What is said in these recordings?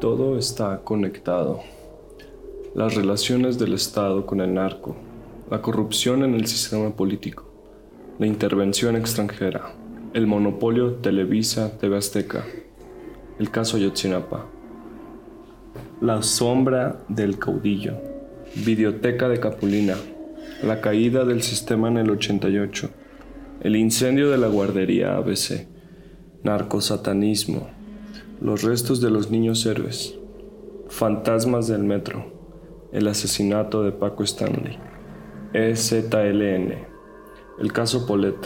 Todo está conectado. Las relaciones del Estado con el narco, la corrupción en el sistema político, la intervención extranjera, el monopolio Televisa TV Azteca, el caso Ayotzinapa, la sombra del caudillo, videoteca de Capulina, la caída del sistema en el 88, el incendio de la guardería ABC, narcosatanismo, los restos de los niños héroes, fantasmas del metro, el asesinato de Paco Stanley, EZLN, el caso Polet,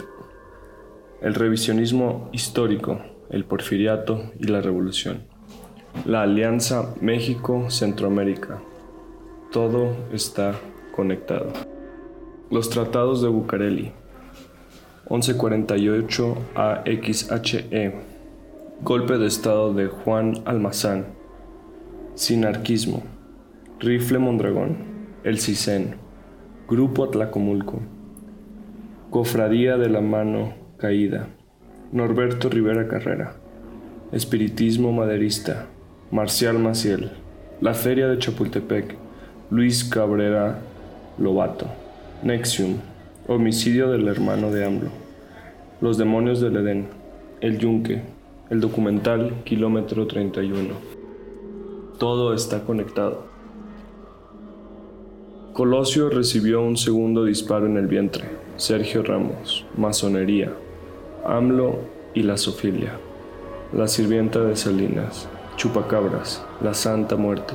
el revisionismo histórico, el porfiriato y la revolución, la alianza México-Centroamérica. Todo está conectado. Los tratados de Bucareli, 1148 AXHE, Golpe de Estado de Juan Almazán. Sinarquismo. Rifle Mondragón. El CISEN. Grupo Atlacomulco. Cofradía de la Mano Caída. Norberto Rivera Carrera. Espiritismo Maderista. Marcial Maciel. La Feria de Chapultepec. Luis Cabrera Lobato. Nexium. Homicidio del hermano de AMLO. Los demonios del Edén. El Yunque el documental Kilómetro 31. Todo está conectado. Colosio recibió un segundo disparo en el vientre. Sergio Ramos, masonería, AMLO y la sofilia. La sirvienta de Salinas, Chupacabras, la Santa Muerte,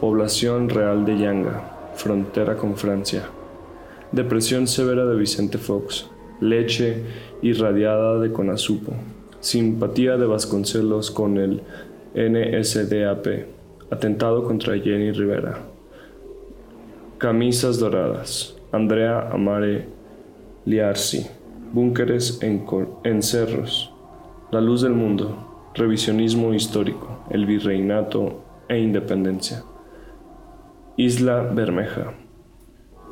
población real de Yanga, frontera con Francia. Depresión severa de Vicente Fox, leche irradiada de Conasupo, Simpatía de Vasconcelos con el NSDAP. Atentado contra Jenny Rivera. Camisas doradas. Andrea Amare Liarsi. Búnkeres en, cerros. La luz del mundo. Revisionismo histórico. El virreinato e independencia. Isla Bermeja.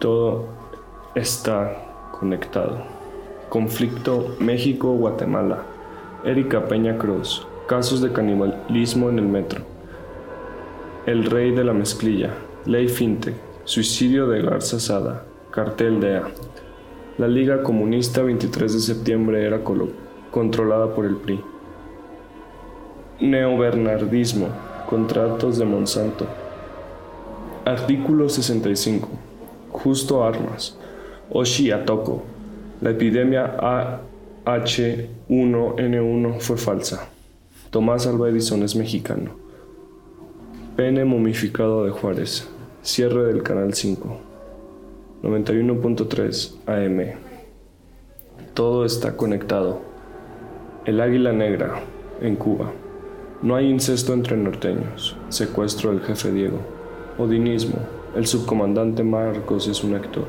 Todo está conectado. Conflicto México-Guatemala. Erika Peña Cruz, casos de canibalismo en el metro. El rey de la mezclilla, ley fintech, suicidio de Garza Sada, cartel DEA. La Liga Comunista 23 de septiembre era controlada por el PRI. Neobernardismo, contratos de Monsanto. Artículo 65. Justo Armas. Oshi Atoko. La epidemia A H1N1 fue falsa. Tomás Alba Edison es mexicano. Pene momificado de Juárez. Cierre del Canal 5. 91.3 AM. Todo está conectado. El águila negra, en Cuba. No hay incesto entre norteños. Secuestro del jefe Diego. Odinismo. El subcomandante Marcos es un actor.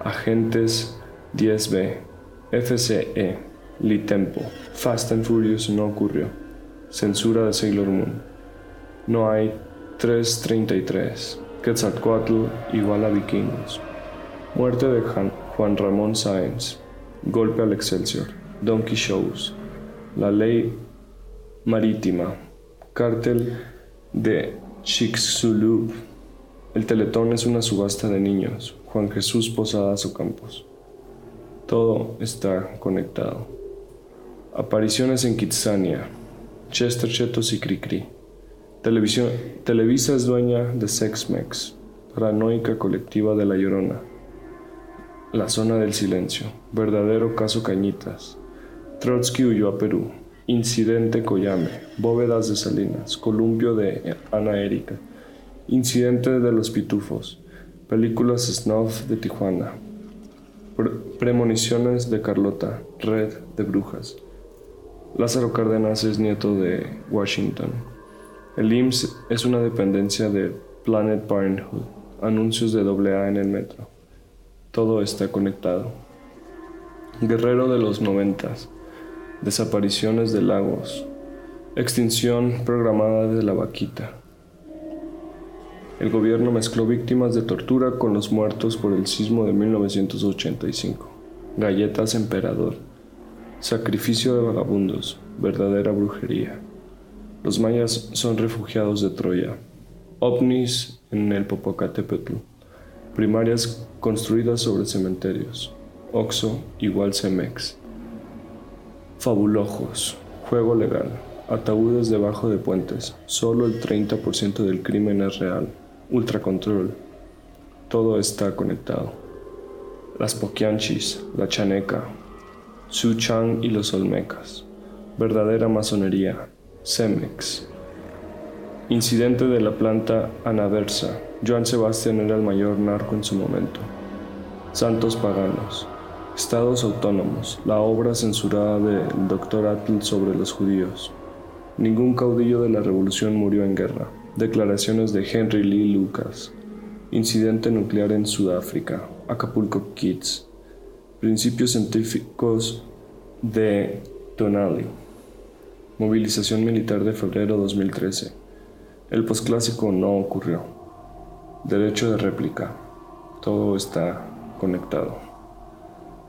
Agentes 10B. FCE, Litempo, Fast and Furious no ocurrió. Censura de Sailor Moon. No hay 333. Quetzalcoatl igual a vikingos. Muerte de Juan Ramón Sáenz. Golpe al Excelsior. Donkey Shows. La ley marítima. Cártel de Chicxulub. El Teletón es una subasta de niños. Juan Jesús Posadas Ocampos. Todo está conectado. Apariciones en Kitsania, Chester Chetos y Cricri. Televisión, Televisa es dueña de Sexmex, paranoica colectiva de La Llorona. La zona del silencio, verdadero caso Cañitas. Trotsky huyó a Perú. Incidente Coyame, bóvedas de Salinas, columpio de Ana Erika. Incidente de los Pitufos, películas snuff de Tijuana, Premoniciones de Carlota, Red de Brujas. Lázaro Cárdenas es nieto de Washington. El IMSS es una dependencia de Planet Parenthood. Anuncios de AA en el metro. Todo está conectado. Guerrero de los noventas. Desapariciones de lagos. Extinción programada de la vaquita. El gobierno mezcló víctimas de tortura con los muertos por el sismo de 1985. Galletas emperador. Sacrificio de vagabundos. Verdadera brujería. Los mayas son refugiados de Troya. OVNIs en el Popocatépetl. Primarias construidas sobre cementerios. Oxo igual Cemex. Fabulojos. Juego legal. Ataúdes debajo de puentes. Solo el 30% del crimen es real. Ultracontrol. Todo está conectado. Las Poquianchis, la Chaneca, Su Chang y los Olmecas. Verdadera masonería. Cemex. Incidente de la planta Anaversa. Joan Sebastián era el mayor narco en su momento. Santos paganos. Estados autónomos. La obra censurada del Dr. Atl sobre los judíos. Ningún caudillo de la revolución murió en guerra. Declaraciones de Henry Lee Lucas. Incidente nuclear en Sudáfrica. Acapulco Kids. Principios científicos de Tonali. Movilización militar de febrero 2013. El posclásico no ocurrió. Derecho de réplica. Todo está conectado.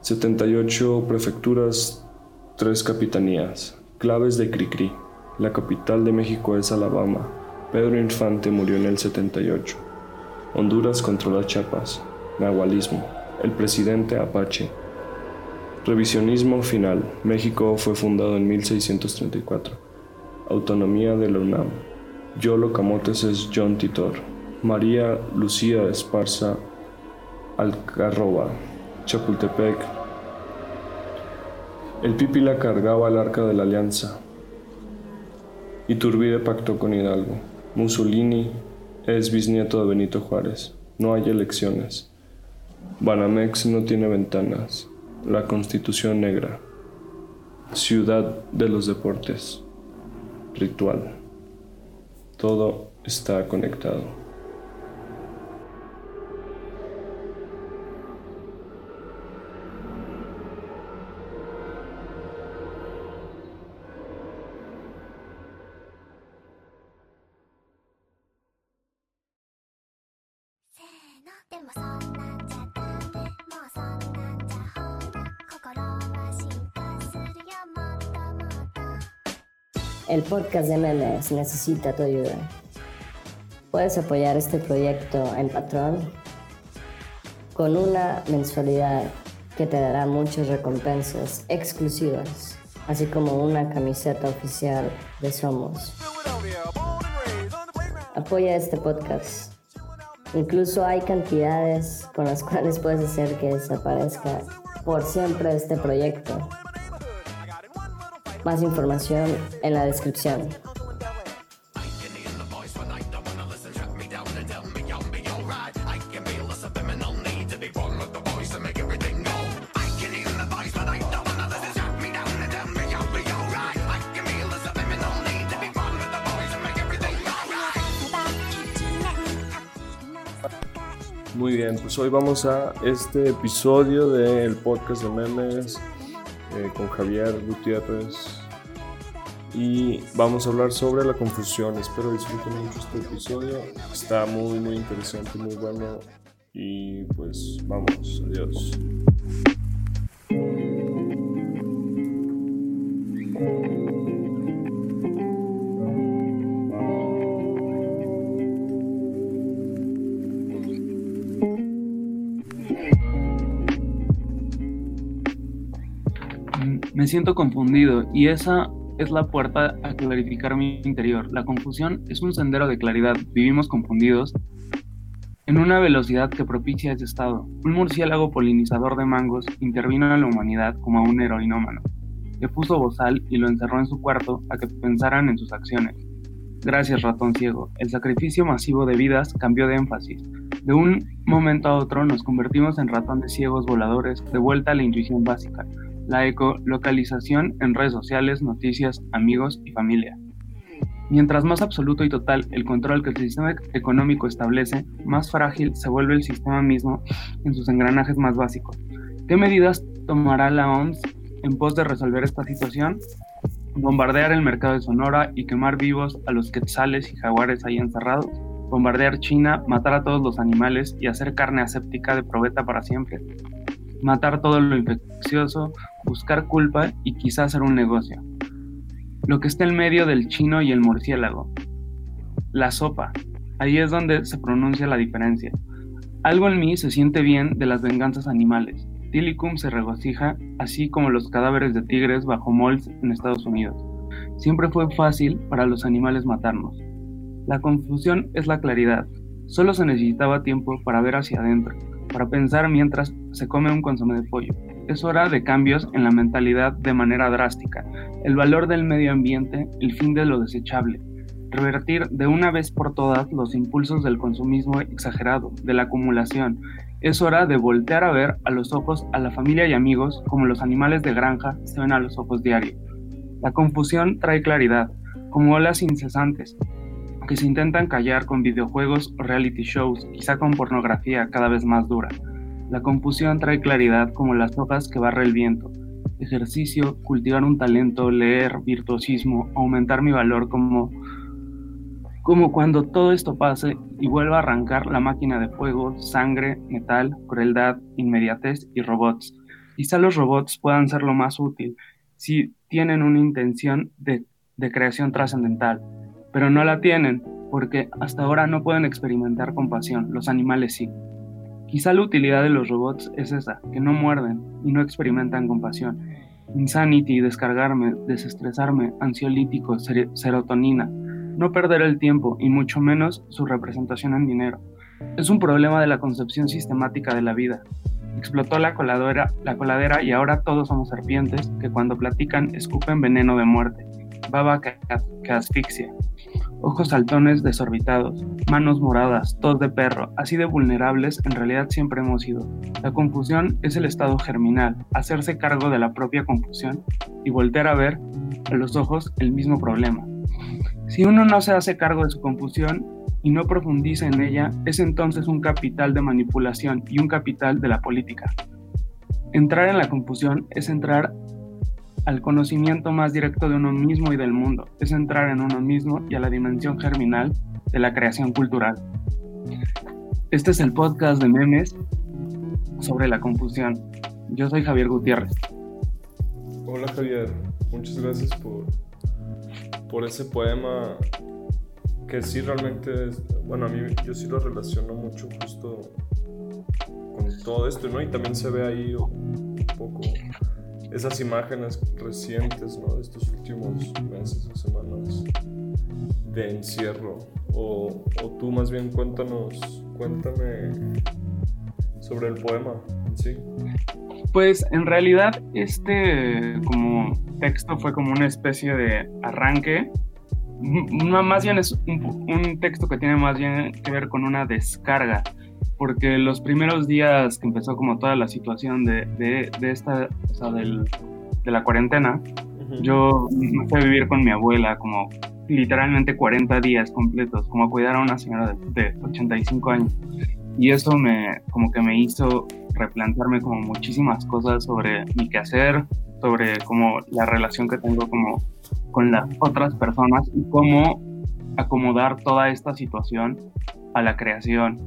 78 prefecturas, 3 capitanías. Claves de Cricri. La capital de México es Alabama. Pedro Infante murió en el 78. Honduras controla Chiapas. Nahualismo. El presidente Apache. Revisionismo final. México fue fundado en 1634. Autonomía de la UNAM. Yolo Camotes es John Titor. María Lucía Esparza Alcarroba. Chapultepec. El Pípila cargaba el arca de la alianza. Iturbide pactó con Hidalgo. Mussolini es bisnieto de Benito Juárez. No hay elecciones. Banamex no tiene ventanas la Constitución Negra, Ciudad de los Deportes, Ritual. Todo está conectado. El podcast de memes necesita tu ayuda. Puedes apoyar este proyecto en Patreon con una mensualidad que te dará muchas recompensas exclusivas, así como una camiseta oficial de Somos. Apoya este podcast. Incluso hay cantidades con las cuales puedes hacer que desaparezca por siempre este proyecto. Más información en la descripción. Muy bien, pues hoy vamos a este episodio del podcast de memes eh, con Javier Gutiérrez y vamos a hablar sobre la confusión. Espero disfruten mucho este episodio. Está muy, muy interesante, muy bueno. Y pues vamos, adiós. Me siento confundido y esa es la puerta a clarificar mi interior. La confusión es un sendero de claridad. Vivimos confundidos en una velocidad que propicia ese estado. Un murciélago polinizador de mangos intervino en la humanidad como a un heroinómano. Le puso bozal y lo encerró en su cuarto a que pensaran en sus acciones. Gracias, ratón ciego. El sacrificio masivo de vidas cambió de énfasis. De un momento a otro nos convertimos en ratones ciegos voladores, de vuelta a la intuición básica, la ecolocalización en redes sociales, noticias, amigos y familia. Mientras más absoluto y total el control que el sistema económico establece, más frágil se vuelve el sistema mismo en sus engranajes más básicos. ¿Qué medidas tomará la OMS en pos de resolver esta situación? Bombardear el mercado de Sonora y quemar vivos a los quetzales y jaguares ahí encerrados. Bombardear China, matar a todos los animales y hacer carne aséptica de probeta para siempre matar todo lo infeccioso, buscar culpa y quizás hacer un negocio. lo que está en medio del chino y el murciélago. La sopa. Ahí es donde se pronuncia la diferencia. Algo en mí se siente bien de las venganzas animales. Tilicum se regocija, así como los cadáveres de tigres bajo molds en Estados Unidos. Siempre fue fácil para los animales matarnos. La confusión es la claridad. Solo se necesitaba tiempo para ver hacia adentro, para pensar mientras se come un consomé de pollo. Es hora de cambios en la mentalidad de manera drástica. El valor del medio ambiente, el fin de lo desechable. Revertir de una vez por todas los impulsos del consumismo exagerado, de la acumulación. Es hora de voltear a ver a los ojos a la familia y amigos como los animales de granja se ven a los ojos diarios. La confusión trae claridad, como olas incesantes, que se intentan callar con videojuegos o reality shows, quizá con pornografía cada vez más dura. La confusión trae claridad como las hojas que barre el viento. Ejercicio, cultivar un talento, leer, virtuosismo, aumentar mi valor como como cuando todo esto pase y vuelva a arrancar la máquina de fuego, sangre, metal, crueldad, inmediatez y robots. Quizá los robots puedan ser lo más útil si tienen una intención de creación trascendental, pero no la tienen porque hasta ahora no pueden experimentar compasión, los animales sí. Quizá la utilidad de los robots es esa, que no muerden y no experimentan compasión. Insanity, descargarme, desestresarme, ansiolítico, serotonina, no perder el tiempo y mucho menos su representación en dinero. Es un problema de la concepción sistemática de la vida. Explotó la coladera, la coladera y ahora todos somos serpientes que cuando platican escupen veneno de muerte, baba que, que asfixia, ojos saltones desorbitados, manos moradas, tos de perro, así de vulnerables en realidad siempre hemos sido. La confusión es el estado germinal, hacerse cargo de la propia confusión y voltear a ver a los ojos el mismo problema. Si uno no se hace cargo de su confusión y no profundiza en ella, es entonces un capital de manipulación y un capital de la política. Entrar en la confusión es entrar al conocimiento más directo de uno mismo y del mundo, es entrar en uno mismo y a la dimensión germinal de la creación cultural. Este es el podcast de memes sobre la confusión. Yo soy Javier Gutiérrez. Hola Javier, muchas gracias por por ese poema que sí realmente, es, bueno, a mí yo sí lo relaciono mucho justo con todo esto, ¿no? Y también se ve ahí un poco esas imágenes recientes, ¿no? De estos últimos meses o semanas de encierro. O, o tú más bien cuéntanos, cuéntame sobre el poema sí. Pues en realidad este como texto fue como una especie de arranque. más bien es un, texto que tiene más bien que ver con una descarga, porque los primeros días que empezó como toda la situación de, de, esta, o sea, del, de la cuarentena, yo me fui a vivir con mi abuela como literalmente 40 días completos, como a cuidar a una señora de, de 85 años. Y eso me, como que me hizo replantearme como muchísimas cosas sobre mi quehacer, sobre como la relación que tengo como con las otras personas y cómo acomodar toda esta situación a la creación.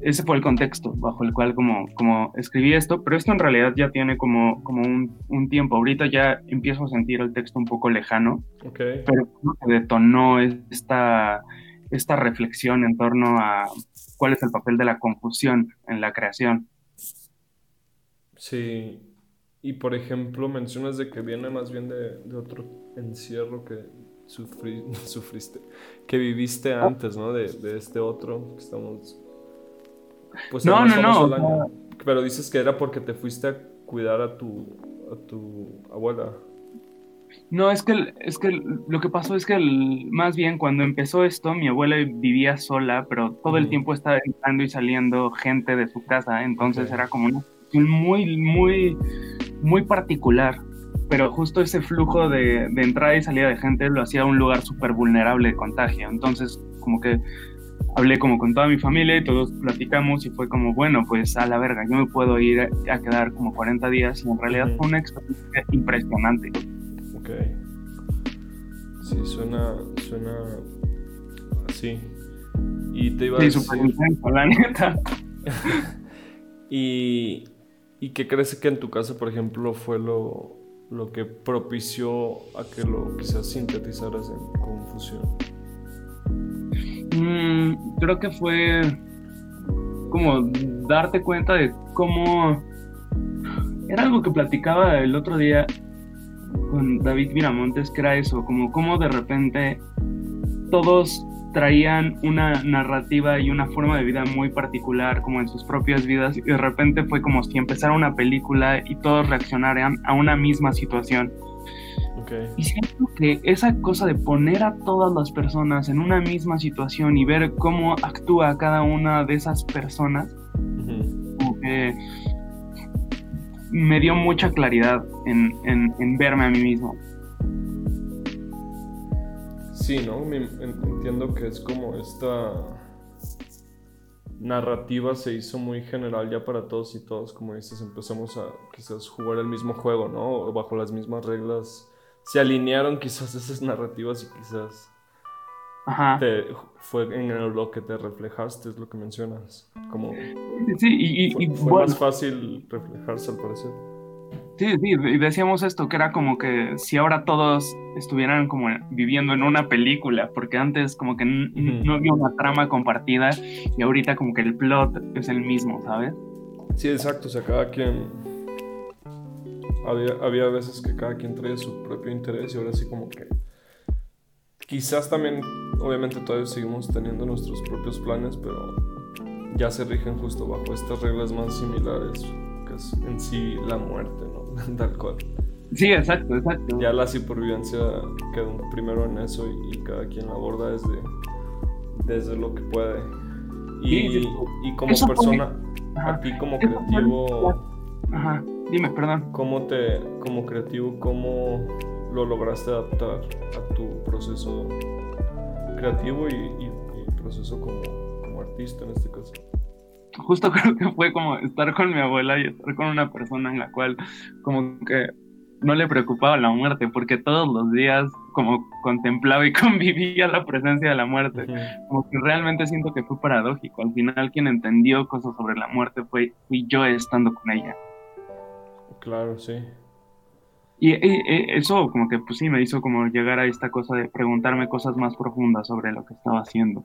Ese fue el contexto bajo el cual como, como escribí esto, pero esto en realidad ya tiene como, como un, un tiempo. Ahorita ya empiezo a sentir el texto un poco lejano, okay. pero detonó esta, esta reflexión en torno a cuál es el papel de la confusión en la creación. Sí, y por ejemplo mencionas de que viene más bien de, otro encierro que sufriste, que viviste ah. antes, ¿no? De, este otro que estamos... Pues no, no, no. Pero dices que era porque te fuiste a cuidar a tu, a tu abuela. No, es que, es que lo que pasó es que más bien cuando empezó esto, mi abuela vivía sola, pero todo el tiempo estaba entrando y saliendo gente de su casa, entonces era como una situación muy, muy, muy particular. Pero justo ese flujo de, de entrada y salida de gente lo hacía un lugar súper vulnerable de contagio. Entonces, como que hablé como con toda mi familia y todos platicamos y fue como, bueno, pues a la verga, yo me puedo ir a, quedar como 40 días y en realidad fue una experiencia impresionante. Sí, suena, suena así. Y te iba a decir... la neta. y, ¿Y qué crees que en tu caso, por ejemplo, fue lo, lo que propició a que lo quizás sintetizaras en confusión? Mm, creo que fue como darte cuenta de cómo era algo que platicaba el otro día con David Miramontes, que era eso, como cómo de repente todos traían una narrativa y una forma de vida muy particular como en sus propias vidas y de repente fue como si empezara una película y todos reaccionaran a una misma situación. Y siento que esa cosa de poner a todas las personas en una misma situación y ver cómo actúa cada una de esas personas, como que me dio mucha claridad en, en verme a mí mismo. Sí, ¿no? entiendo que es como esta narrativa se hizo muy general ya para todos y todos, como dices, empezamos a quizás jugar el mismo juego, ¿no? Bajo las mismas reglas. Se alinearon quizás esas narrativas y quizás Ajá. fue en lo que te reflejaste, es lo que mencionas. Como sí, y, y fue, más fácil reflejarse al parecer. Sí, sí, y decíamos esto, que era como que si ahora todos estuvieran como viviendo en una película, porque antes como que no había una trama compartida y ahorita como que el plot es el mismo, ¿sabes? Sí, exacto, o sea, cada quien... Había, había veces que cada quien traía su propio interés y ahora sí como que... Quizás también, obviamente todavía seguimos teniendo nuestros propios planes, pero ya se rigen justo bajo estas reglas más similares en sí la muerte, ¿no? Tal cual. Sí, exacto, exacto. Ya la supervivencia quedó primero en eso y, cada quien la aborda desde, desde lo que puede. Y, y como persona, a ti como creativo... Ajá, dime, perdón. ¿Cómo te, como creativo, cómo lo lograste adaptar a tu proceso creativo y, proceso como, como artista en este caso? justo creo que fue como estar con mi abuela y estar con una persona en la cual como que no le preocupaba la muerte, porque todos los días como contemplaba y convivía la presencia de la muerte. Como que realmente siento que fue paradójico. Al final quien entendió cosas sobre la muerte fue fui yo estando con ella. Claro, sí. Y, eso como que pues sí me hizo como llegar a esta cosa de preguntarme cosas más profundas sobre lo que estaba haciendo.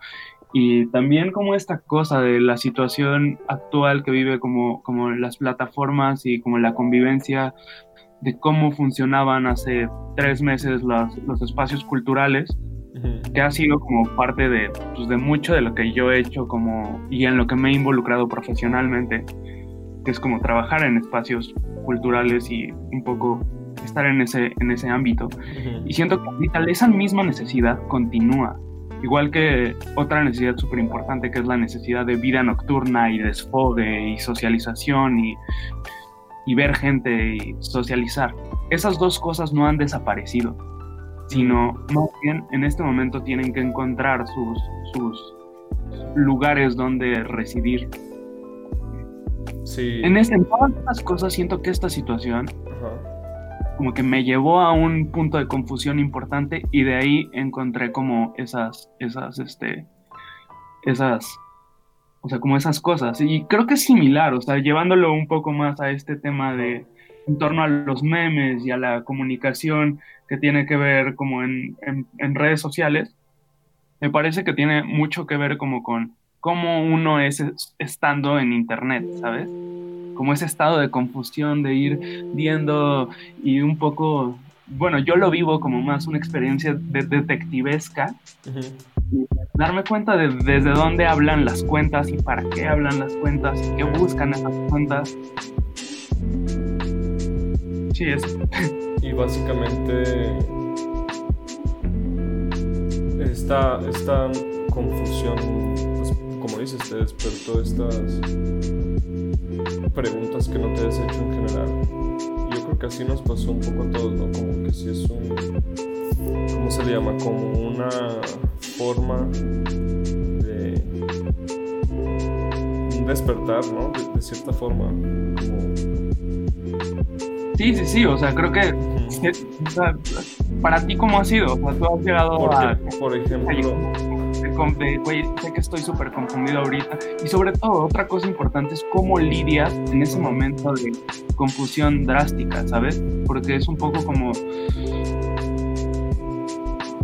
Y también como esta cosa de la situación actual que vive como, como las plataformas y como la convivencia de cómo funcionaban hace tres meses los, los espacios culturales, que ha sido como parte de, pues, de mucho de lo que yo he hecho como, y en lo que me he involucrado profesionalmente, que es como trabajar en espacios culturales y un poco estar en ese, en ese ámbito. Y siento que esa misma necesidad continúa. Igual que otra necesidad súper importante que es la necesidad de vida nocturna y desfogue y socialización y, y ver gente y socializar. Esas dos cosas no han desaparecido, sino más bien en este momento tienen que encontrar sus, sus lugares donde residir. Sí. En, este, en todas estas cosas siento que esta situación como que me llevó a un punto de confusión importante y de ahí encontré como esas, esas, este, esas, o sea, como esas cosas. Y creo que es similar, o sea, llevándolo un poco más a este tema de en torno a los memes y a la comunicación que tiene que ver como en, en redes sociales, me parece que tiene mucho que ver como con cómo uno es estando en internet, ¿sabes? como ese estado de confusión de ir viendo y un poco, bueno, yo lo vivo como más una experiencia de detectivesca. Darme cuenta de desde dónde hablan las cuentas y para qué hablan las cuentas y qué buscan esas cuentas. Sí, eso. Y básicamente esta, esta confusión, como dices, te despertó estas preguntas que no te has hecho en general. Yo creo que así nos pasó un poco a todos, ¿no? Como que si es un, ¿cómo se le llama? Como una forma de un despertar, ¿no? De, cierta forma. Sí, sí, sí, o sea, creo que para ti cómo ha sido, o sea, tú has llegado a... Por ejemplo... güey, sé que estoy súper confundido ahorita. Y sobre todo, otra cosa importante es cómo lidias en ese momento de confusión drástica, ¿sabes? Porque es un poco como...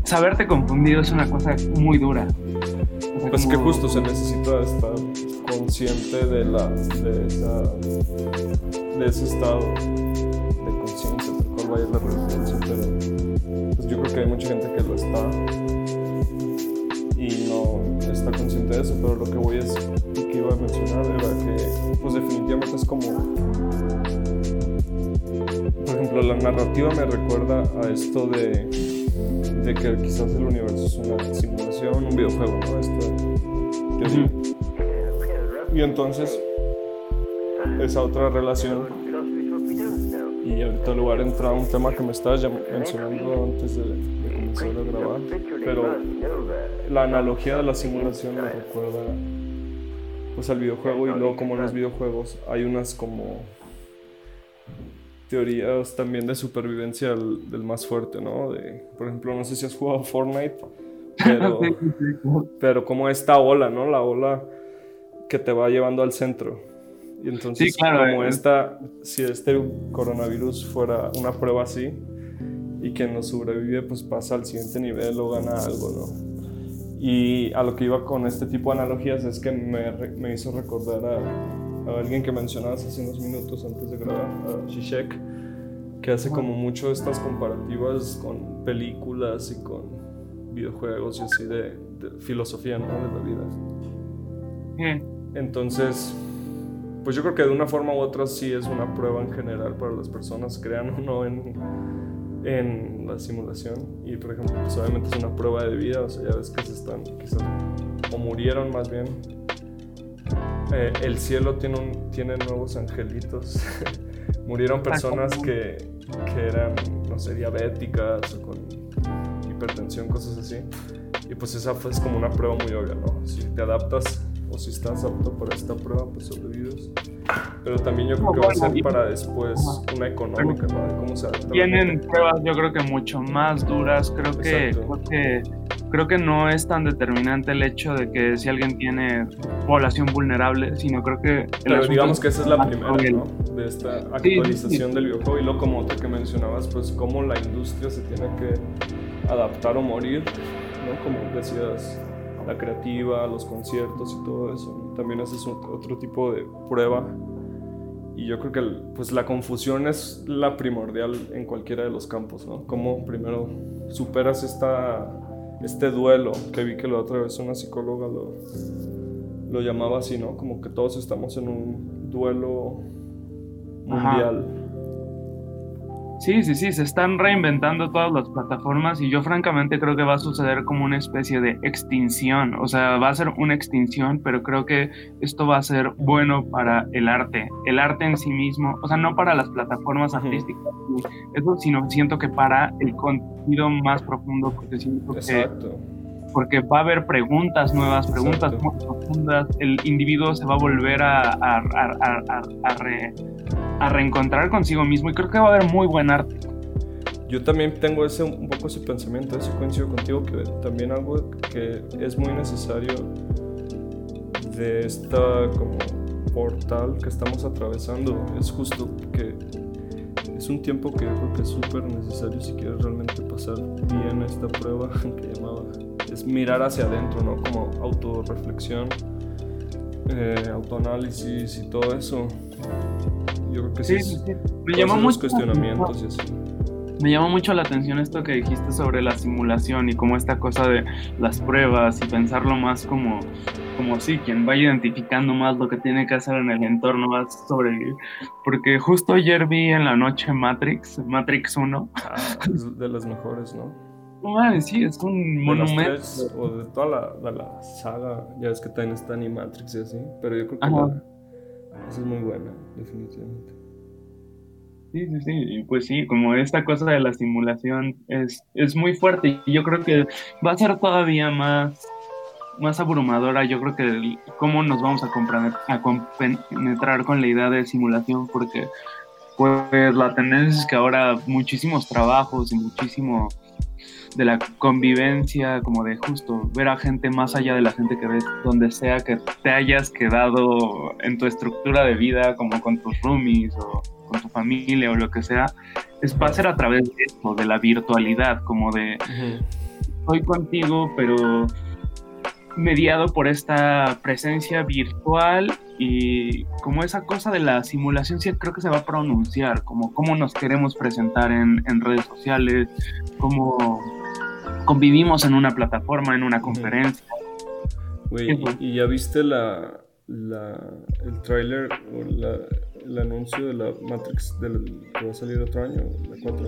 Saberte confundido es una cosa muy dura. pues que justo se necesita estar consciente de, la, de, esa, de ese estado de conciencia, por cual vaya la referencia, pero pues yo creo que hay mucha gente que lo está de eso, pero lo que voy es, que iba a mencionar era que pues definitivamente es como, por ejemplo, la narrativa me recuerda a esto de, de que quizás el universo es una simulación, un videojuego, ¿no? Esto, yo y entonces, esa otra relación. Y ahorita lugar entra un tema que me estabas mencionando antes de, comenzar a grabar. Pero la analogía de la simulación me recuerda pues al videojuego y luego como en los videojuegos hay unas como teorías también de supervivencia del, del, más fuerte, ¿no? De, por ejemplo, no sé si has jugado Fortnite, pero, pero como esta ola, ¿no? La ola que te va llevando al centro. Y entonces, como eh. esta, si este coronavirus fuera una prueba así y quien no sobrevive, pues pasa al siguiente nivel o gana algo, ¿no? Y a lo que iba con este tipo de analogías es que me, me hizo recordar a, a, alguien que mencionabas hace unos minutos antes de grabar, a Shishek, que hace como mucho estas comparativas con películas y con videojuegos y así de, filosofía, ¿no? De la vida. Entonces, pues yo creo que de una forma u otra sí es una prueba en general para las personas, crean o no en, en la simulación. Y por ejemplo, pues obviamente es una prueba de vida, o sea, ya ves que se están, quizás, o murieron más bien. Eh, el cielo tiene, un, tiene nuevos angelitos. murieron personas que, que eran, no sé, diabéticas o con hipertensión, cosas así. Y pues esa fue es como una prueba muy obvia, ¿no? Si te adaptas o si estás apto para esta prueba, pues sobrevives. Pero también yo creo que va a ser para después una económica, ¿no? De cómo se Tienen pruebas, yo creo que mucho más duras. Creo que, creo que, creo que no es tan determinante el hecho de que si alguien tiene población vulnerable, sino creo que. Pero digamos que esa es la primera, ¿no? De esta actualización del videojuego. Y luego, como otra que mencionabas, pues cómo la industria se tiene que adaptar o morir, ¿no? Como decías la creativa, los conciertos y todo eso. También haces otro tipo de prueba. Y yo creo que pues la confusión es la primordial en cualquiera de los campos, ¿no? Cómo primero superas esta, este duelo, que vi que la otra vez una psicóloga lo, lo llamaba así, ¿no? Como que todos estamos en un duelo mundial. Sí, sí, sí, se están reinventando todas las plataformas y yo francamente creo que va a suceder como una especie de extinción, o sea, va a ser una extinción, pero creo que esto va a ser bueno para el arte, el arte en sí mismo, o sea, no para las plataformas artísticas, eso, sino siento que para el contenido más profundo, porque siento Exacto. Porque va a haber preguntas nuevas, preguntas muy profundas, el individuo se va a volver a, a, a, a re, a reencontrar consigo mismo y creo que va a haber muy buen arte. Yo también tengo ese, un poco ese pensamiento, ese coincido contigo, que también algo que es muy necesario de esta como portal que estamos atravesando es justo que es un tiempo que creo que es súper necesario si quieres realmente pasar bien esta prueba que llamaba es mirar hacia adentro, ¿no? Como autorreflexión, eh, autoanálisis y todo eso yo creo que sí. Me llamó mucho cuestionamientos y así. Me llamó mucho la atención esto que dijiste sobre la simulación y como esta cosa de las pruebas y pensarlo más como, como sí, quien va identificando más lo que tiene que hacer en el entorno va a sobrevivir. Porque justo ayer vi en la noche Matrix, Matrix 1. Ah, es de las mejores, ¿no? No sí, es un monumento. o de toda la, la, saga, ya es que también está ni Matrix y así, pero yo creo que la, esa es muy buena, definitivamente. Sí, sí, sí, y pues sí, como esta cosa de la simulación es, es muy fuerte y yo creo que va a ser todavía más, más abrumadora, yo creo que cómo nos vamos a, a compenetrar con la idea de simulación, porque pues la tendencia es que ahora muchísimos trabajos y muchísimo de la convivencia, como de justo ver a gente más allá de la gente que ves, donde sea que te hayas quedado en tu estructura de vida, como con tus roomies o con tu familia o lo que sea, es, va a ser a través de esto, de la virtualidad, como de estoy contigo, pero mediado por esta presencia virtual y como esa cosa de la simulación sí creo que se va a pronunciar, como cómo nos queremos presentar en, redes sociales, cómo convivimos en una plataforma, en una conferencia. Güey, ¿y, ya viste la, el tráiler o el anuncio de la Matrix del, que va a salir otro año, la 4?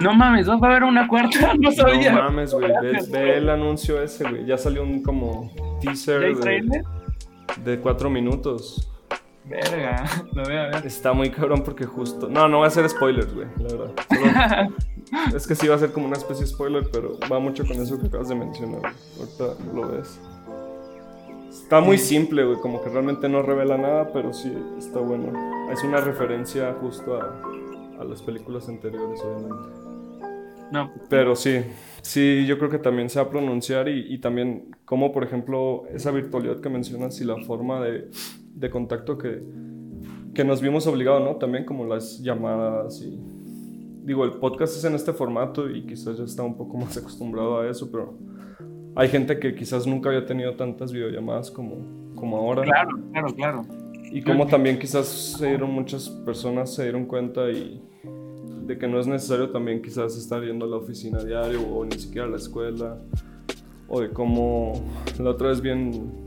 No mames, va a haber una cuarta, no sabía. No mames, güey, ve, el anuncio ese, güey. Ya salió un como teaser de, de cuatro minutos. Verga, lo voy a ver. Está muy cabrón porque justo. No, no va a ser spoilers, güey, la verdad. es que sí va a ser como una especie de spoiler, pero va mucho con eso que acabas de mencionar. Ahorita lo ves. Está muy simple, güey, como que realmente no revela nada, pero sí está bueno. Es una referencia justo a, a las películas anteriores, obviamente. No. Pero sí, sí, yo creo que también se va a pronunciar y, y también como, por ejemplo, esa virtualidad que mencionas y la forma de, de contacto que, que nos vimos obligados, ¿no? También como las llamadas y... Digo, el podcast es en este formato y quizás ya está un poco más acostumbrado a eso, pero hay gente que quizás nunca había tenido tantas videollamadas como, como ahora. Claro, claro, claro. Y como también quizás se dieron muchas personas, se dieron cuenta y, de que no es necesario también quizás estar yendo a la oficina diario o ni siquiera a la escuela o de cómo la otra vez bien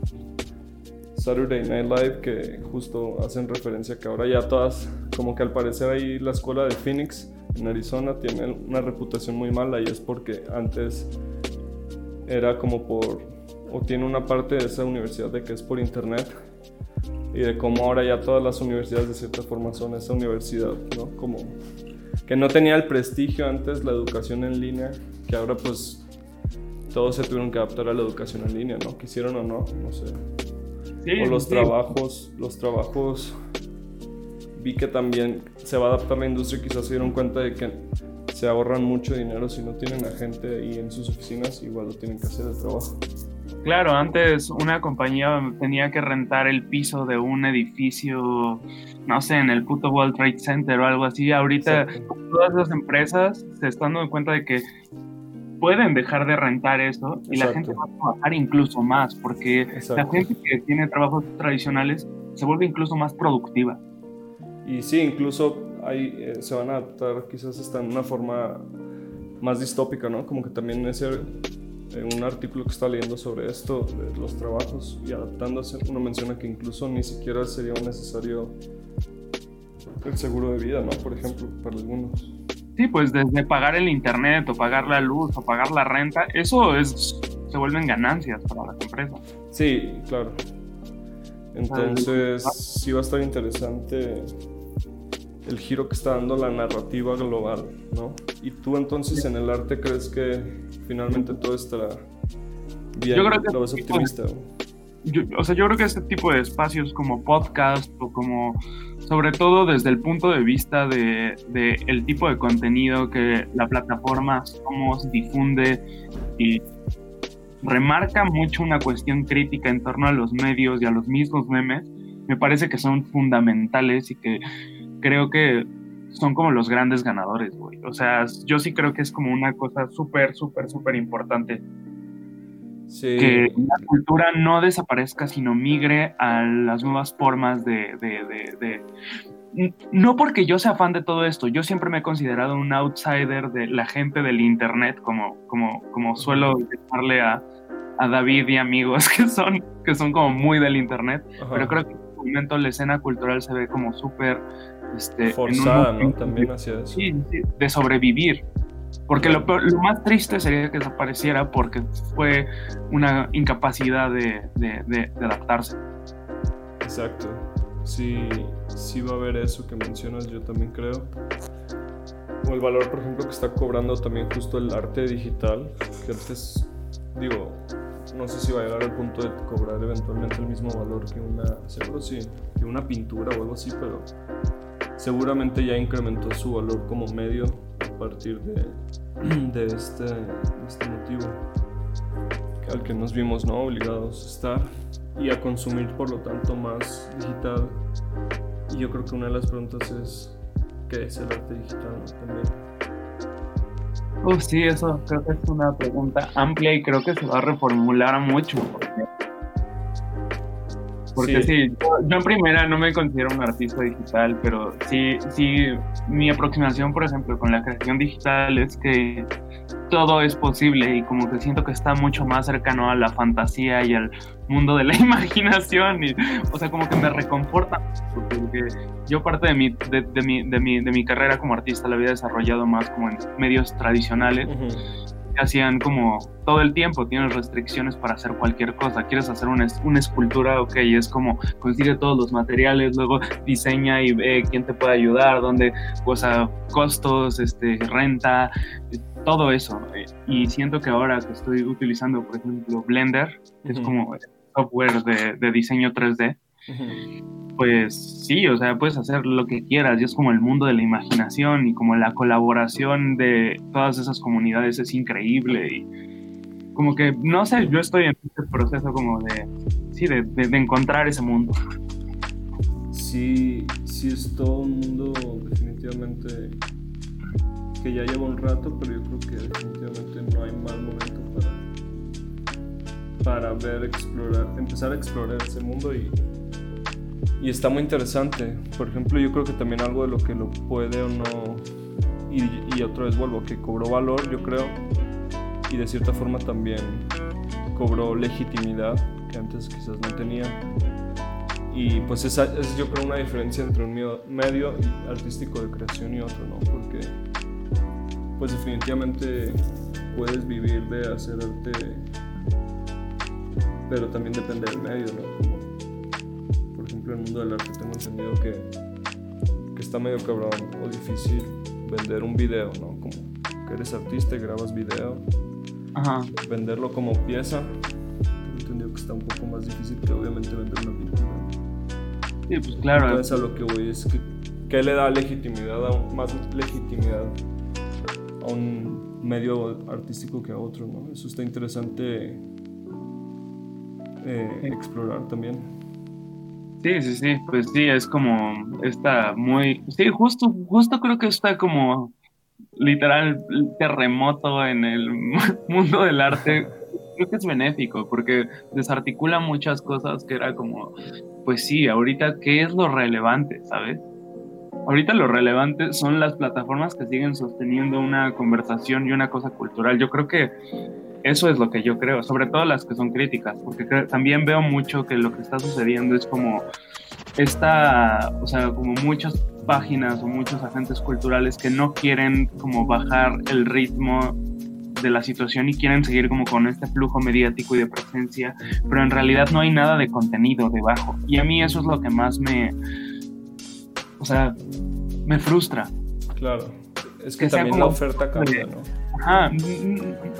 Saturday Night Live que justo hacen referencia que ahora ya todas como que al parecer ahí la escuela de Phoenix en Arizona tiene una reputación muy mala y es porque antes era como por o tiene una parte de esa universidad de que es por internet y de cómo ahora ya todas las universidades de cierta forma son esa universidad, ¿no? Como que no tenía el prestigio antes la educación en línea, que ahora pues todos se tuvieron que adaptar a la educación en línea, ¿no? Quisieron o no, no sé. o los trabajos, los trabajos, vi que también se va a adaptar la industria, quizás se dieron cuenta de que se ahorran mucho dinero si no tienen a gente ahí en sus oficinas, igual lo tienen que hacer el trabajo. Claro, antes una compañía tenía que rentar el piso de un edificio, no sé, en el puto World Trade Center o algo así. Ahorita todas las empresas se están dando cuenta de que pueden dejar de rentar eso y la gente va a trabajar incluso más, porque la gente que tiene trabajos tradicionales se vuelve incluso más productiva. Y sí, incluso ahí eh, se van a adaptar quizás hasta en una forma más distópica, ¿no? Como que también ese en un artículo que está leyendo sobre esto, de los trabajos y adaptándose, uno menciona que incluso ni siquiera sería necesario el seguro de vida, ¿no? Por ejemplo, para algunos. Sí, pues desde pagar el internet o pagar la luz o pagar la renta, eso es se vuelven ganancias para las empresas. Sí, claro. Entonces, sí va a estar interesante el giro que está dando la narrativa global, ¿no? Y tú entonces en el arte crees que finalmente todo estará bien, yo creo que lo optimista. o sea, yo creo que este tipo de espacios como podcast o como, sobre todo desde el punto de vista de, de el tipo de contenido que la plataforma Somos difunde y remarca mucho una cuestión crítica en torno a los medios y a los mismos memes, me parece que son fundamentales y que creo que son como los grandes ganadores, güey. O sea, yo sí creo que es como una cosa súper, súper, súper importante. Sí. Que la cultura no desaparezca, sino migre a las nuevas formas de, de, de, No porque yo sea fan de todo esto, yo siempre me he considerado un outsider de la gente del internet, como, como, como suelo llamarle a, a David y amigos que son, que son como muy del internet, pero creo que en este momento la escena cultural se ve como súper este, forzada, ¿no? También hacia eso. Sí, de sobrevivir. Porque lo, lo, más triste sería que desapareciera porque fue una incapacidad de, de, de, adaptarse. Exacto. Sí, sí va a haber eso que mencionas, yo también creo. O el valor, por ejemplo, que está cobrando también justo el arte digital, que antes, digo, no sé si va a llegar al punto de cobrar eventualmente el mismo valor que una, seguro sí, que una pintura o algo así, pero seguramente ya incrementó su valor como medio partir de, de, este, este motivo al que nos vimos ¿no? obligados a estar y a consumir por lo tanto más digital. Y yo creo que una de las preguntas es, ¿qué es el arte digital también? Uf, sí, eso creo que es una pregunta amplia y creo que se va a reformular mucho. Porque, sí, yo, en primera no me considero un artista digital, pero sí, sí, mi aproximación, por ejemplo, con la creación digital es que todo es posible y como que siento que está mucho más cercano a la fantasía y al mundo de la imaginación y o sea como que me reconforta porque yo parte de mi de, de mi, de, mi, de mi carrera como artista la había desarrollado más como en medios tradicionales hacían como todo el tiempo, tienes restricciones para hacer cualquier cosa. Quieres hacer una, una, escultura, ok, es como consigue todos los materiales, luego diseña y ve quién te puede ayudar, dónde, o sea, costos, este, renta, todo eso. Y siento que ahora que estoy utilizando, por ejemplo, Blender, que es como software de, de diseño 3D, pues sí, o sea, puedes hacer lo que quieras y es como el mundo de la imaginación y como la colaboración de todas esas comunidades es increíble y como que, no sé, yo estoy en este proceso como de, sí, de, de, encontrar ese mundo. Sí, sí es todo un mundo definitivamente que ya lleva un rato, pero yo creo que definitivamente no hay mal momento para, para ver, explorar, empezar a explorar ese mundo y y está muy interesante. Por ejemplo, yo creo que también algo de lo que lo puede o no, y, y otra vez vuelvo, que cobró valor, yo creo, y de cierta forma también cobró legitimidad, que antes quizás no tenía. Y pues esa es yo creo una diferencia entre un medio artístico de creación y otro, ¿no? Porque pues definitivamente puedes vivir de hacer arte, pero también depende del medio, ¿no? el mundo del arte tengo entendido que, que está medio cabrón o difícil vender un video, ¿no? Como que eres artista y grabas video. Ajá. Venderlo como pieza, tengo entendido que está un poco más difícil que obviamente vender una pintura. Sí, pues claro. Entonces a lo que voy es que, ¿qué le da legitimidad, a más legitimidad a un medio artístico que a otro, ¿no? Eso está interesante eh, explorar también. Sí, sí, sí, pues sí, es como, está muy, sí, justo, justo creo que está como literal terremoto en el mundo del arte. Creo que es benéfico porque desarticula muchas cosas que era como, pues sí, ahorita, ¿qué es lo relevante, sabes? Ahorita lo relevante son las plataformas que siguen sosteniendo una conversación y una cosa cultural. Yo creo que eso es lo que yo creo, sobre todo las que son críticas, porque también veo mucho que lo que está sucediendo es como esta, o sea, como muchas páginas o muchos agentes culturales que no quieren como bajar el ritmo de la situación y quieren seguir como con este flujo mediático y de presencia, pero en realidad no hay nada de contenido debajo. Y a mí eso es lo que más me, o sea, me frustra. Claro, es que, también la oferta cambia, ¿no? Ajá,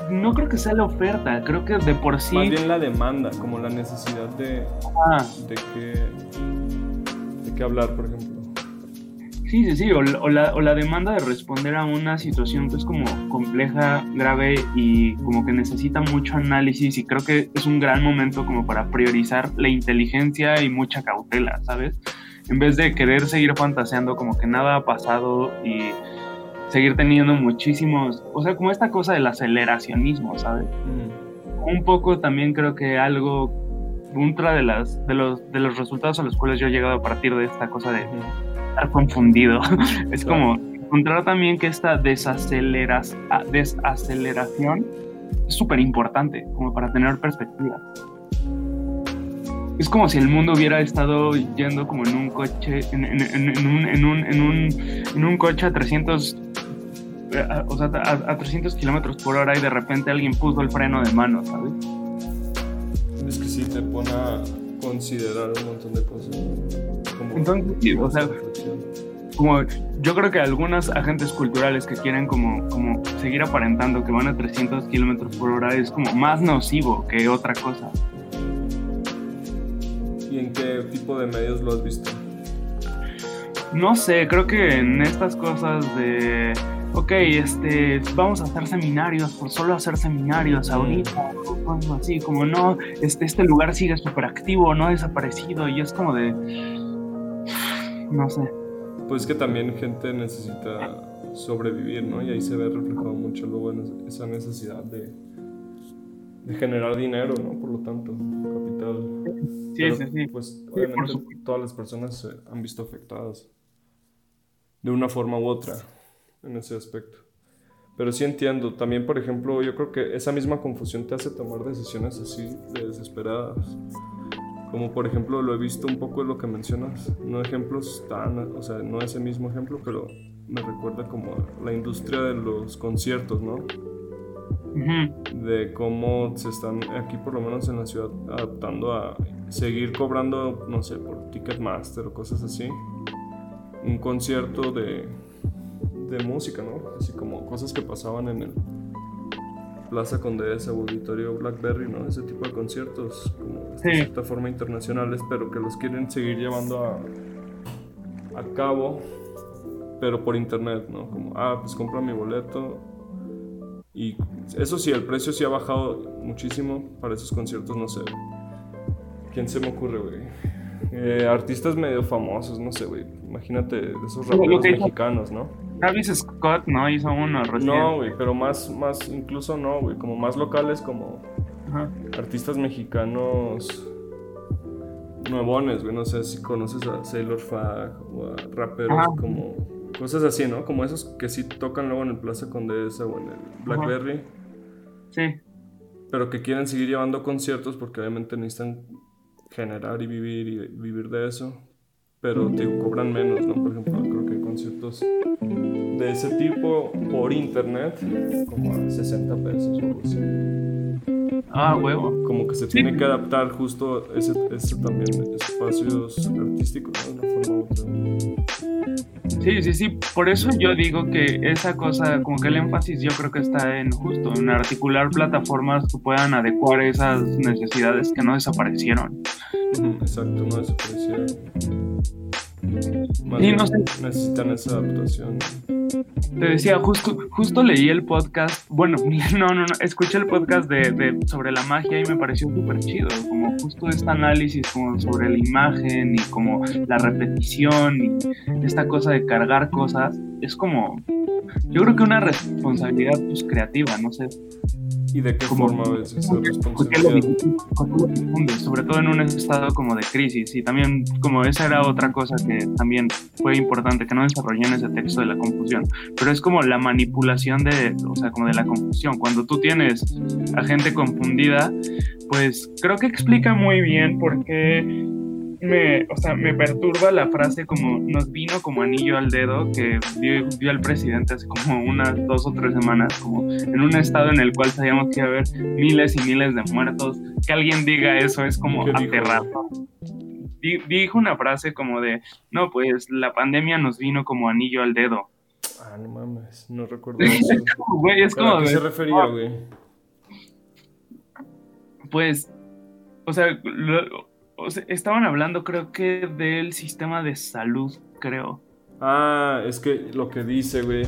no creo que sea la oferta, creo que de por sí... Más bien la demanda, como la necesidad de, de, que, de que hablar, por ejemplo. Sí, sí, sí, o, la, o la demanda de responder a una situación que es como compleja, grave y como que necesita mucho análisis y creo que es un gran momento como para priorizar la inteligencia y mucha cautela, ¿sabes? En vez de querer seguir fantaseando como que nada ha pasado y seguir teniendo muchísimos, o sea, como esta cosa del aceleracionismo, ¿sabes? Mm. Un poco también creo que algo, ultra de, las, de, los, de los resultados a los cuales yo he llegado a partir de esta cosa de estar confundido, es como encontrar también que esta desaceleración es súper importante, como para tener perspectiva. Es como si el mundo hubiera estado yendo como en un coche, en, en, en, un, en, un, en, un, un coche a 300 a, o sea, a, 300 kilómetros por hora y de repente alguien puso el freno de mano, ¿sabes? Es que sí te pone a considerar un montón de cosas. Entonces, o sea, como yo creo que algunos agentes culturales que quieren como, como seguir aparentando que van a 300 kilómetros por hora es como más nocivo que otra cosa. ¿Y en qué tipo de medios lo has visto? No sé, creo que en estas cosas de ok, este, vamos a hacer seminarios por solo hacer seminarios ahorita, así, como no, este, este lugar sigue súper activo, no ha desaparecido, y es como de, no sé. Pues que también gente necesita sobrevivir, ¿no? Y ahí se ve reflejado mucho luego en esa necesidad de, de generar dinero, ¿no? Por lo tanto, capital. Sí, Pero, sí, sí. Pues obviamente supuesto. todas las personas se han visto afectadas de una forma u otra en ese aspecto. Pero sí entiendo, también por ejemplo, yo creo que esa misma confusión te hace tomar decisiones así de desesperadas. Como por ejemplo lo he visto un poco en lo que mencionas, no ejemplos tan, o sea, no ese mismo ejemplo, pero me recuerda como a la industria de los conciertos, ¿no? Ujú. de cómo se están aquí por lo menos en la ciudad adaptando a seguir cobrando, no sé, por Ticketmaster o cosas así, un concierto de, de música, ¿no? Así como cosas que pasaban en el Plaza Condesa o Auditorio Blackberry, ¿no? Ese tipo de conciertos, como de cierta forma internacionales, pero que los quieren seguir llevando a, a cabo, pero por internet, ¿no? Como, ah, pues compra mi boleto, y eso sí, el precio sí ha bajado muchísimo para esos conciertos, no sé. ¿Quién se me ocurre, güey? Eh, artistas medio famosos, no sé, güey. Imagínate de esos raperos mexicanos, ¿no? Travis Scott, ¿no? Hizo uno recién. No, güey, pero más, más, incluso no, güey. Como más locales, como Ajá. artistas mexicanos nuevones, güey. No sé si conoces a Sailor Fag o a raperos Ajá. como cosas así, ¿no? Como esos que sí tocan luego en el Plaza Condesa o en el Blackberry. Sí. pero que quieren seguir llevando conciertos porque obviamente necesitan generar y vivir y vivir de eso, pero te cobran menos, ¿no? Por ejemplo, creo que hay conciertos de ese tipo por internet como a 60 pesos o algo así. Ah, huevo. Como que se tiene que adaptar justo ese, ese también espacios artísticos. De una forma u otra. Sí, sí, sí. Por eso yo digo que esa cosa, como que el énfasis yo creo que está en justo, en articular plataformas que puedan adecuar esas necesidades que no desaparecieron. Exacto, no desaparecieron. Más no sé. necesitan esa adaptación. Te decía, justo, justo leí el podcast, bueno, no, no, no, escuché el podcast de, de- sobre la magia y me pareció súper chido, como justo este análisis como sobre la imagen y como la repetición y esta cosa de cargar cosas, es como, yo creo que una responsabilidad pues, creativa, no sé, ¿Y de qué Como- forma porque lo responsabilidad? sobre todo en un estado como de crisis y también como esa era otra cosa que también fue importante que no desarrollé en ese texto de la confusión pero es como la manipulación de o sea como de la confusión cuando tú tienes a gente confundida pues creo que explica muy bien por qué me, o sea, me perturba la frase como nos vino como anillo al dedo que dio, dio el presidente hace como unas dos o tres semanas, como en un estado en el cual sabíamos que iba a haber miles y miles de muertos. Que alguien diga eso es como ¿Qué dijo? una frase como de, no, pues la pandemia nos vino como anillo al dedo. Ah, no mames, no recuerdo eso. Güey, es ¿Pero como ¿A qué se refería, güey? pues, o sea, lo- o sea, estaban hablando creo que del sistema de salud, creo. Ah, es que lo que dice, güey,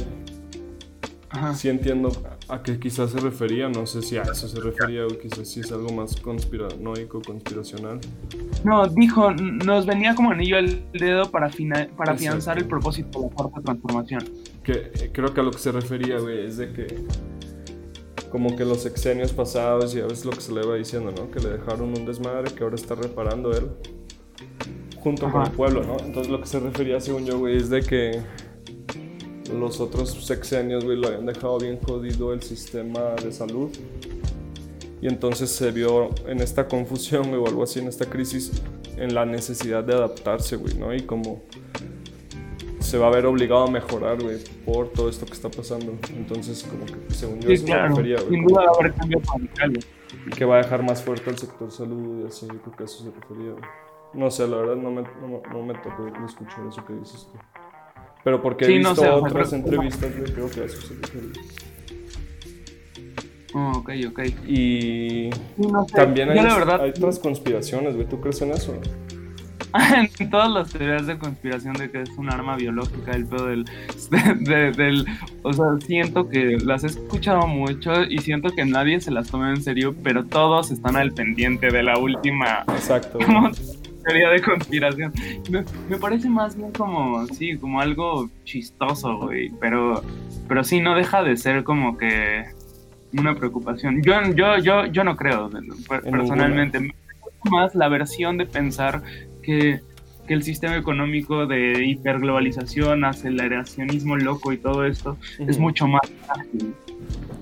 Ajá. sí entiendo a qué quizás se refería, no sé si a eso se refería o quizás sí es algo más conspiranoico, conspiracional. No, dijo, nos venía como anillo al dedo para, fina- para afianzar el propósito de la cuarta transformación. Que eh, creo que a lo que se refería, güey, es de que como que los sexenios pasados y a veces lo que se le va diciendo, ¿no? Que le dejaron un desmadre que ahora está reparando él junto con Ajá. el pueblo, ¿no? Entonces lo que se refería, según yo, güey, es de que los otros sexenios, güey, lo habían dejado bien jodido el sistema de salud. Y entonces se vio en esta confusión, güey, o algo así, en esta crisis, en la necesidad de adaptarse, güey, ¿no? Y como se va a ver obligado a mejorar, güey, por todo esto que está pasando. Entonces, como que según yo, Sí, eso me claro. refería, güey. Sin duda va a haber cambios radicales. que va a dejar más fuerte el sector salud y así, yo creo que a eso se refería. güey. No sé, la verdad no me, no, no me tocó escuchar eso que dices tú. Pero porque he Sí, no visto sé, o sea, otras creo- entrevistas, güey, creo que a eso se refería. Oh, ok, ok. Y Sí, no sé, también hay, yo la verdad, hay otras conspiraciones, güey, ¿tú crees en eso? en todas las teorías de conspiración de que es un arma biológica, el pedo del, del, O sea, siento que las he escuchado mucho y siento que nadie se las toma en serio, pero todos están al pendiente de la última... Exacto. teoría de conspiración. Me, parece más bien como, sí, como algo chistoso, güey, pero, pero sí, no deja de ser como que una preocupación. Yo, yo, yo, yo no creo, personalmente. Me más la versión de pensar que, el sistema económico de hiperglobalización, aceleracionismo loco y todo esto es mucho más fácil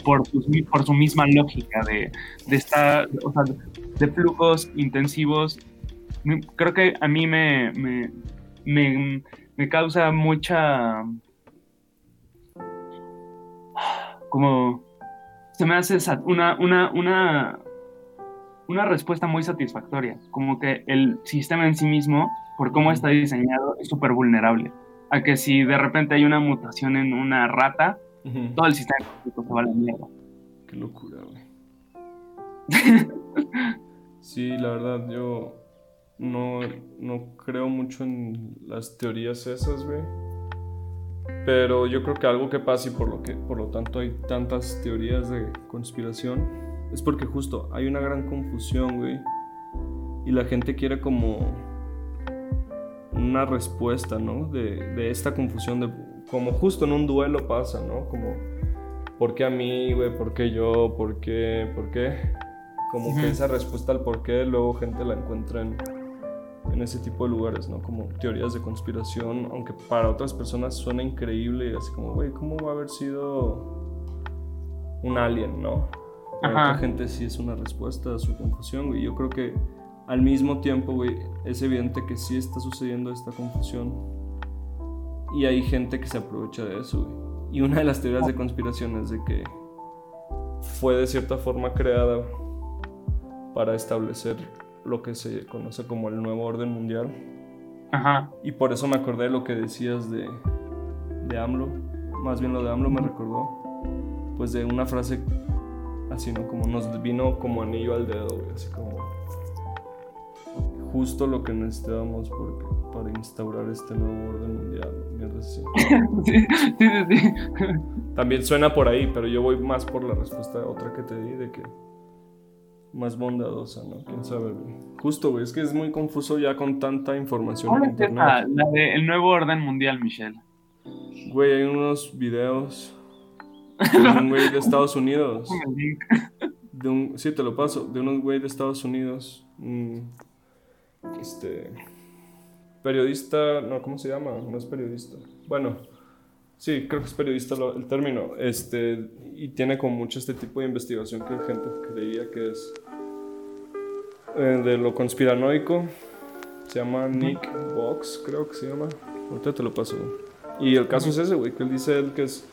por, por su misma lógica de, de estar, o sea, de flujos intensivos. Creo que a mí me, me, me, me causa mucha como se me hace una, una, una, una respuesta muy satisfactoria, como que el sistema en sí mismo, por cómo está diseñado, es súper vulnerable. A que si de repente hay una mutación en una rata, todo el sistema se va a la mierda. Qué locura, güey. sí, la verdad, yo no, no creo mucho en las teorías esas, güey. Pero yo creo que algo que pasa y por lo, que, por lo tanto hay tantas teorías de conspiración es porque justo hay una gran confusión, güey. Y la gente quiere como una respuesta, ¿no? De, de esta confusión, de, como justo en un duelo pasa, ¿no? Como, ¿por qué a mí, güey? ¿Por qué yo? ¿Por qué? ¿Por qué? Como que esa respuesta al por qué luego gente la encuentra en en ese tipo de lugares, ¿no? Como teorías de conspiración, aunque para otras personas suena increíble, así como, güey, ¿cómo va a haber sido un alien, no? Para otra gente sí es una respuesta a su confusión, güey. Yo creo que al mismo tiempo, güey, es evidente que sí está sucediendo esta confusión y hay gente que se aprovecha de eso, güey. Y una de las teorías de conspiración es de que fue de cierta forma creada para establecer lo que se conoce como el nuevo orden mundial. Ajá. Y por eso me acordé de lo que decías de, de AMLO, más bien lo de AMLO me recordó, pues de una frase así, ¿no? Como nos vino como anillo al dedo, así como justo lo que necesitábamos para instaurar este nuevo orden mundial, sí, sí, sí, sí. También suena por ahí, pero yo voy más por la respuesta otra que te di de que más bondadosa, ¿no? ¿Quién sabe, Justo, güey, es que es muy confuso ya con tanta información en internet. la de El Nuevo Orden Mundial, Michelle. Güey, hay unos videos de un güey de Estados Unidos. De un, sí, te lo paso, de unos güey de Estados Unidos. este. Periodista, no, ¿cómo se llama? No es periodista. Bueno, Sí, creo que es periodista el término. Este, y tiene como mucho este tipo de investigación que la gente creía que es eh, de lo conspiranoico. Se llama Nick Box, creo que se llama. Ahorita te lo paso. Y el caso es ese, güey, que él dice él que es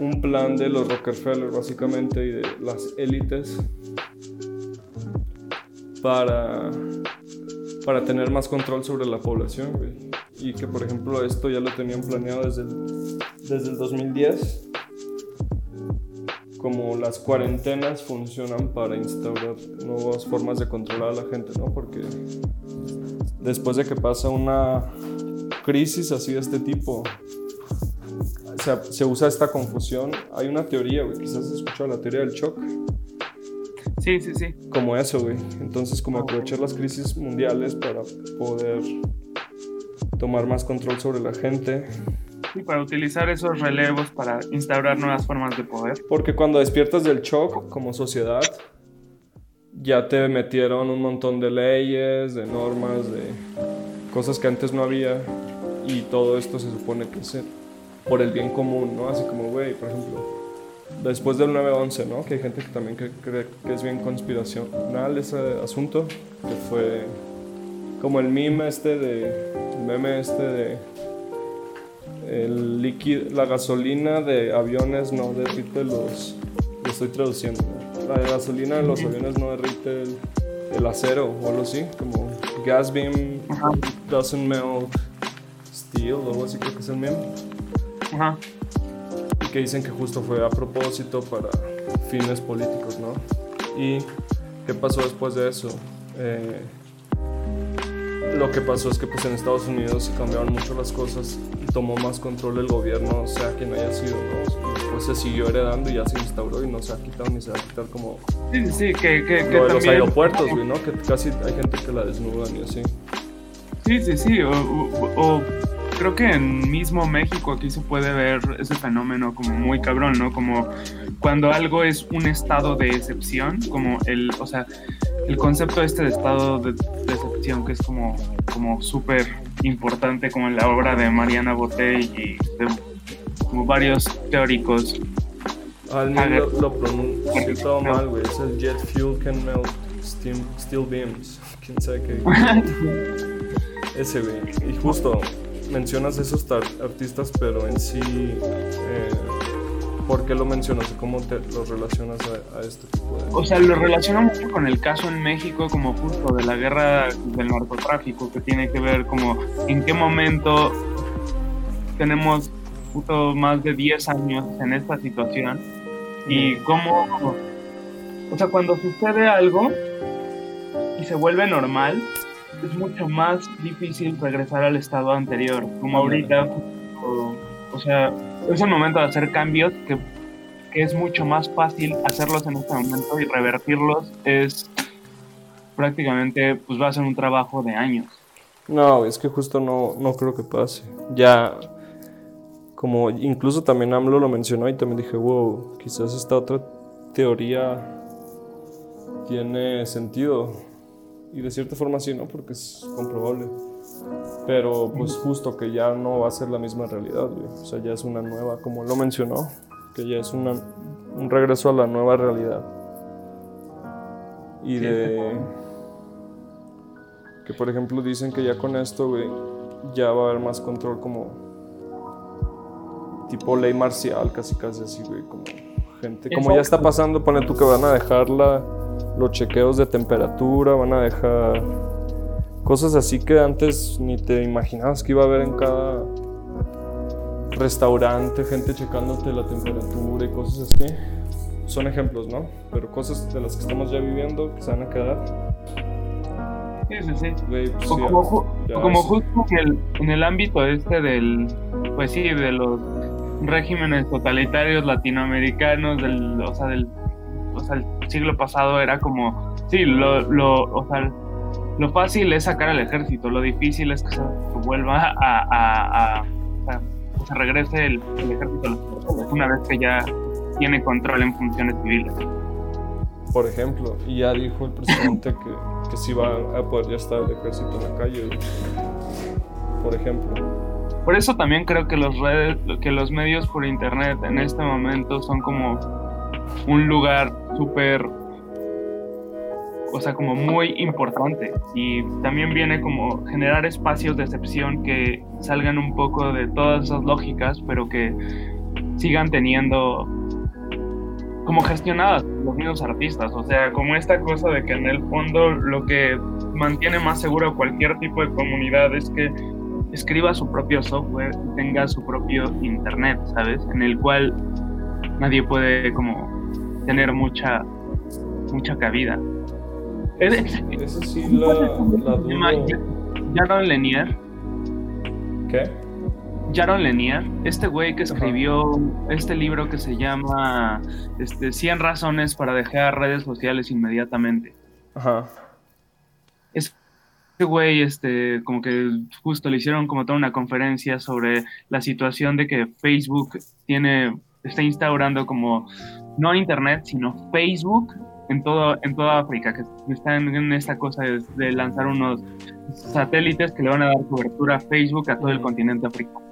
un plan de los Rockefeller, básicamente, y de las élites para, para tener más control sobre la población, y que por ejemplo esto ya lo tenían planeado desde el, desde el 2010 como las cuarentenas funcionan para instaurar nuevas formas de controlar a la gente, ¿no? Porque después de que pasa una crisis así de este tipo, se, se usa esta confusión. Hay una teoría, güey, quizás has escuchado la teoría del shock. Sí, sí, sí. Como eso, güey. Entonces, como aprovechar las crisis mundiales para poder tomar más control sobre la gente. Y para utilizar esos relevos para instaurar nuevas formas de poder. Porque cuando despiertas del shock como sociedad, ya te metieron un montón de leyes, de normas, de cosas que antes no había. Y todo esto se supone que es por el bien común, ¿no? Así como, güey, por ejemplo, después del 9-11, ¿no? Que hay gente que también cree que es bien conspiracional ese asunto, que fue como el meme este de meme este de el líquido, la gasolina de aviones no derrite los lo estoy traduciendo la gasolina de los aviones no derrite el, acero o algo así como gas beam doesn't melt steel o algo así creo que es el meme Ajá. y que dicen que justo fue a propósito para fines políticos no y qué pasó después de eso eh, lo que pasó es que pues en Estados Unidos se cambiaron mucho las cosas y tomó más control el gobierno, sea quien haya sido, ¿no? Pues se siguió heredando y ya se instauró y no se ha quitado ni se va a quitar como... Sí, sí, que, que, que lo de los también- aeropuertos, güey, ¿no? Que casi hay gente que la desnudan y así. Sí, sí, sí. O, o- o creo que en mismo México aquí se puede ver ese fenómeno como muy cabrón, ¿no? Como cuando algo es un estado de excepción, como el, o sea, el concepto este de estado de, de excepción que es como, como súper importante, como en la obra de Mariana Botey y de como varios teóricos. Al A menos ver. lo, lo pronuncio todo mal, güey. Es el jet fuel can melt steam, steel beams. Quién sabe qué. Ese, güey. Y justo mencionas esos artistas, pero en sí, eh, ¿por qué lo mencionas? ¿Cómo te lo relacionas a, a este tipo de.? O sea, lo relaciono mucho con el caso en México como justo de la guerra del narcotráfico, que tiene que ver como en qué momento tenemos justo más de 10 años en esta situación y cómo, o sea, cuando sucede algo y se vuelve normal, es mucho más difícil regresar al estado anterior, como ahorita, o, o sea, es el momento de hacer cambios que que es mucho más fácil hacerlos en este momento y revertirlos es prácticamente, pues va a ser un trabajo de años. No, es que justo no, no creo que pase. Ya, como incluso también AMLO lo mencionó y también dije, wow, quizás esta otra teoría tiene sentido. Y de cierta forma sí, ¿no? Porque es comprobable. Pero pues justo que ya no va a ser la misma realidad, güey. O sea, ya es una nueva, como lo mencionó, que ya es una, un regreso a la nueva realidad. Y de... Que por ejemplo dicen que ya con esto, güey, ya va a haber más control como... Tipo ley marcial, casi casi así, güey, como gente... Como ya está pasando, pone tú que van a dejar la- los chequeos de temperatura, van a dejar cosas así que antes ni te imaginabas que iba a haber en cada restaurante, gente checándote la temperatura y cosas así. Son ejemplos, ¿no? Pero cosas de las que estamos ya viviendo que se van a quedar. Sí, sí, sí. Güey, pues, O sí, como, ju- ya como es- justo en el, en el ámbito este del, pues sí, de los regímenes totalitarios latinoamericanos, del, o sea, del o sea, el siglo pasado era como, sí, lo, lo, o sea, lo fácil es sacar al ejército, lo difícil es que se vuelva a, a, a- o sea, que se regrese el, el ejército a personas, una vez que ya tiene control en funciones civiles. por ejemplo, y ya dijo el presidente que, que sí va a poder ya estar el ejército en la calle. Por ejemplo. Por eso también creo que los redes, que los medios por internet en este momento son como un lugar súper, o sea, como muy importante. Y también viene como generar espacios de excepción que salgan un poco de todas esas lógicas, pero que sigan teniendo como gestionadas los mismos artistas. O sea, como esta cosa de que en el fondo lo que mantiene más seguro a cualquier tipo de comunidad es que escriba su propio software y tenga su propio internet, ¿sabes? En el cual nadie puede como tener mucha mucha cabida. Es- Esa sí la, la. Jaron Lanier, ¿Qué? Jaron Lanier, este güey que escribió este libro que se llama este, 100 razones para dejar redes sociales inmediatamente. Ajá. Este güey, este, como que justo le hicieron como toda una conferencia sobre la situación de que Facebook tiene, está instaurando como, no internet, sino Facebook en todo, en toda África, que están en esta cosa de, de lanzar unos satélites que le van a dar cobertura a Facebook a todo el continente africano.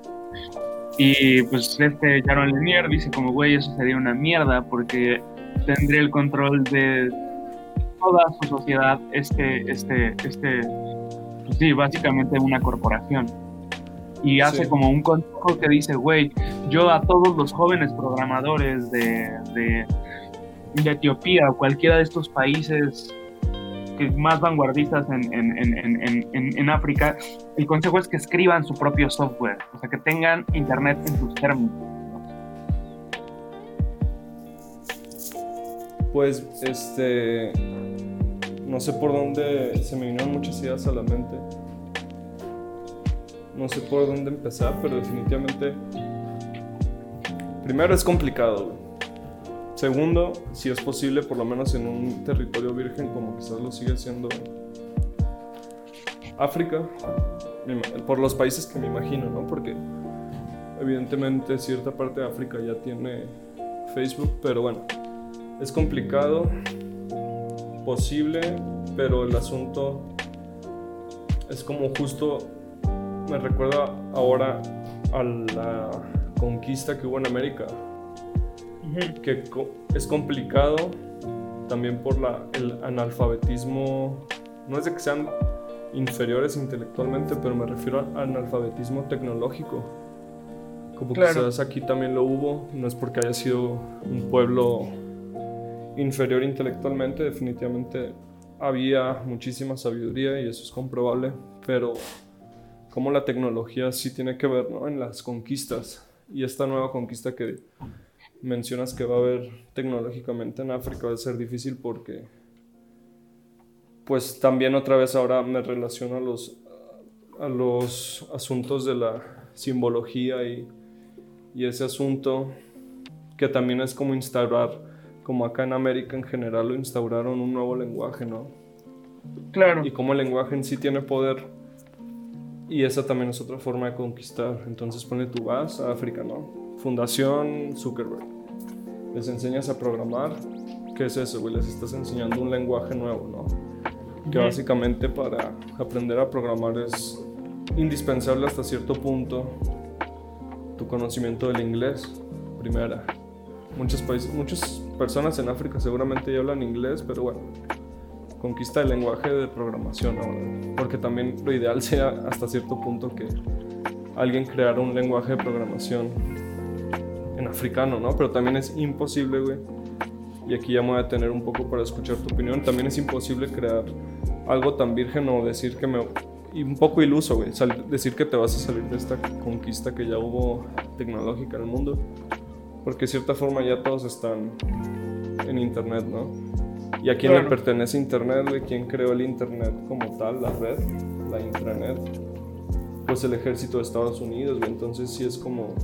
Y pues este Jaron Lanier dice como, güey, eso sería una mierda porque tendría el control de toda su sociedad este, este, este, pues sí, básicamente una corporación. Y hace Sí. como un consejo que dice, güey, yo a todos los jóvenes programadores de, de, de Etiopía o cualquiera de estos países que más vanguardistas en, en, en, en, en, en África, el consejo es que escriban su propio software, o sea, que tengan internet en sus términos. Pues, este. No sé por dónde se me vinieron muchas ideas a la mente. No sé por dónde empezar, pero definitivamente, primero es complicado. Segundo, si es posible, por lo menos en un territorio virgen como quizás lo sigue siendo África, por los países que me imagino, ¿no? Porque evidentemente cierta parte de África ya tiene Facebook, pero bueno, es complicado, posible, pero el asunto es como justo me recuerda ahora a la conquista que hubo en América. Que es complicado también por la, el analfabetismo, no es de que sean inferiores intelectualmente, pero me refiero al analfabetismo tecnológico. Como quizás aquí también lo hubo, no es porque haya sido un pueblo inferior intelectualmente, definitivamente había muchísima sabiduría y eso es comprobable, pero como la tecnología sí tiene que ver ¿no? en las conquistas y esta nueva conquista que mencionas que va a haber tecnológicamente en África va a ser difícil porque pues también otra vez ahora me relaciono a los, a los asuntos de la simbología y, y ese asunto que también es como instaurar, como acá en América en general lo instauraron un nuevo lenguaje, ¿no? Claro. Y como el lenguaje en sí tiene poder y esa también es otra forma de conquistar. Entonces pone tu vas a África, ¿no? Fundación Zuckerberg. Les enseñas a programar. ¿Qué es eso, güey? Les estás enseñando un lenguaje nuevo, ¿no? Que básicamente para aprender a programar es indispensable hasta cierto punto tu conocimiento del inglés, primera. Muchos países, muchas personas en África seguramente ya hablan inglés, pero bueno, conquista el lenguaje de programación ahora. Porque también lo ideal sea hasta cierto punto que alguien creara un lenguaje de programación africano, ¿no? Pero también es imposible, güey. Y aquí ya me voy a tener un poco para escuchar tu opinión. También es imposible crear algo tan virgen o decir que me... Y un poco iluso, güey. Decir que te vas a salir de esta conquista que ya hubo tecnológica en el mundo. Porque de cierta forma ya todos están en Internet, ¿no? ¿Y a quién le pertenece Internet, güey? ¿Quién creó el Internet como tal, la red, la intranet? Pues el ejército de Estados Unidos. Entonces sí es como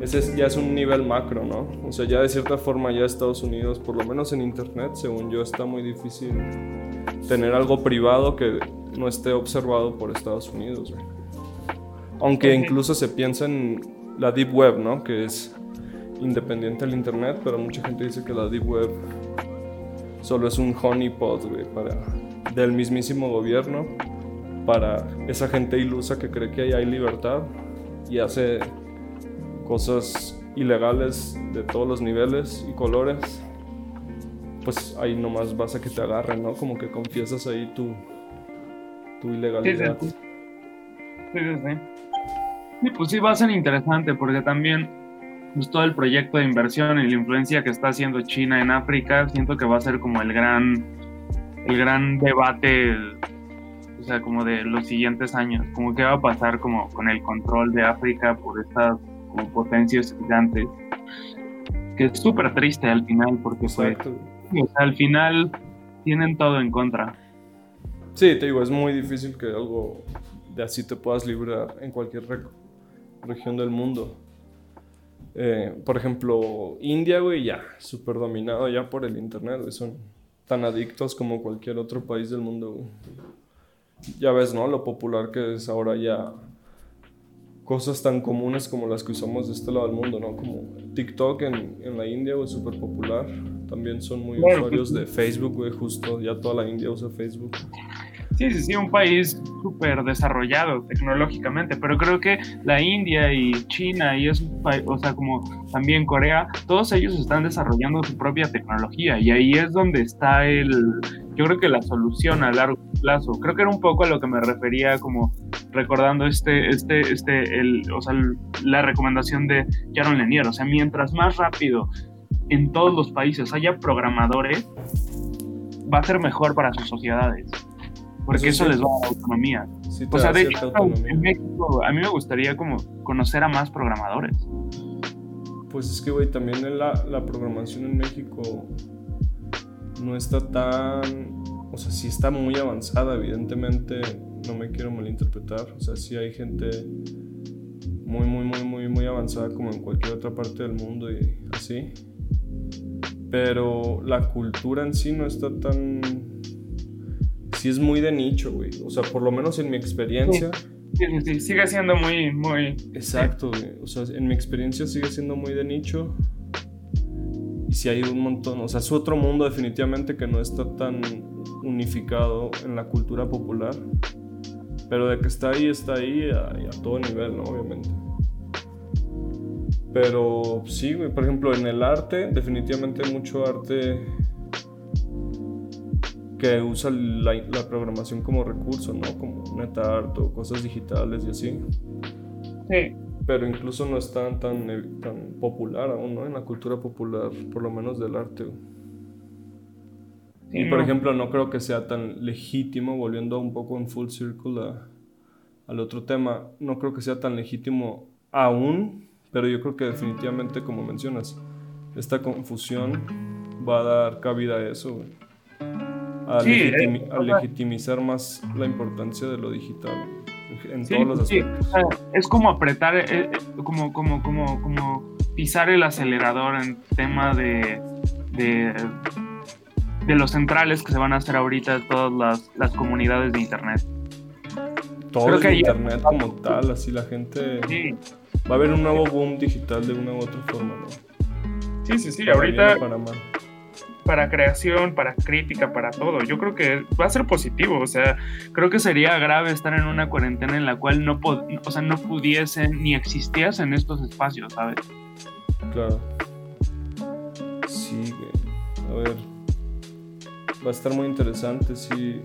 ese ya es un nivel macro, ¿no? O sea, ya de cierta forma ya Estados Unidos, por lo menos en Internet, según yo, está muy difícil tener algo privado que no esté observado por Estados Unidos. Aunque incluso se piensa en la Deep Web, ¿no? Que es independiente del Internet, pero mucha gente dice que la Deep Web solo es un honeypot, güey, para, del mismísimo gobierno, para esa gente ilusa que cree que ahí hay libertad y hace cosas ilegales de todos los niveles y colores, pues ahí nomás vas a que te agarren, ¿no? Como que confiesas ahí tu, tu ilegalidad. Sí, sí, sí. sí, pues sí va a ser interesante porque también pues, todo el proyecto de inversión y la influencia que está haciendo China en África, siento que va a ser como el gran, el gran debate, o sea, como de los siguientes años, como que va a pasar como con el control de África por estas como potencias gigantes, que es súper triste al final, porque fue, al final tienen todo en contra. Sí, te digo, es muy difícil que algo de así te puedas librar en cualquier región del mundo. Eh, por ejemplo, India, güey, ya, súper dominado ya por el Internet, son tan adictos como cualquier otro país del mundo, Ya ves, ¿no? Lo popular que es ahora ya cosas tan comunes como las que usamos de este lado del mundo, ¿no? Como TikTok en, en la India, es súper popular. También son muy usuarios de Facebook, güey, justo. Ya toda la India usa Facebook. Sí, sí, sí, un país súper desarrollado tecnológicamente, pero creo que la India y China y es o sea, como también Corea, todos ellos están desarrollando su propia tecnología y ahí es donde está el, yo creo que la solución a largo plazo. Creo que era un poco a lo que me refería como recordando este, este, este, el, o sea, la recomendación de Jaron Lanier, o sea, mientras más rápido en todos los países haya programadores, va a ser mejor para sus sociedades porque eso, les va a dar autonomía. o sea, de hecho, en México, a mí me gustaría como conocer a más programadores. Pues es que, güey, también la, la programación en México no está tan, o sea, sí está muy avanzada, evidentemente no me quiero malinterpretar. O sea, sí hay gente muy, muy, muy, muy, muy avanzada como en cualquier otra parte del mundo y así. Pero la cultura en sí no está tan... Sí es muy de nicho, güey. O sea, por lo menos en mi experiencia... Sí, sí, sigue siendo muy, muy... Exacto, güey. O sea, en mi experiencia sigue siendo muy de nicho. Y sí hay un montón, o sea, es otro mundo definitivamente que no está tan unificado en la cultura popular. Pero de que está ahí, está ahí a, a todo nivel, ¿no? Obviamente. Pero sí, güey, por ejemplo, en el arte, definitivamente hay mucho arte que usa la, la programación como recurso, ¿no? Como NetArt o cosas digitales y así. Sí. Pero incluso no es tan, tan, tan popular aún, ¿no? En la cultura popular, por lo menos del arte. Sí, Y por no. ejemplo, no creo que sea tan legítimo, volviendo un poco en full circle a- al otro tema, no creo que sea tan legítimo aún, pero yo creo que definitivamente, como mencionas, esta confusión va a dar cabida a eso, güey. A, Sí, legitimi- eh, a legitimizar más la importancia de lo digital en Sí, todos los sí, aspectos. sea, es como apretar, eh, eh, como, como, como, como pisar el acelerador en tema de, de, de los centrales que se van a hacer ahorita todas las, las comunidades de internet. Todo creo el que internet como tal, así la gente... Sí, Va a haber un nuevo boom digital de una u otra forma, ¿no? sí, sí, sí. Para ahorita para creación, para crítica, para todo. Yo creo que va a ser positivo. O sea, creo que sería grave estar en una cuarentena en la cual no, pod- o sea, no pudiesen ni existiesen estos espacios, ¿sabes? Claro. Sí, güey. A ver. Va a estar muy interesante si.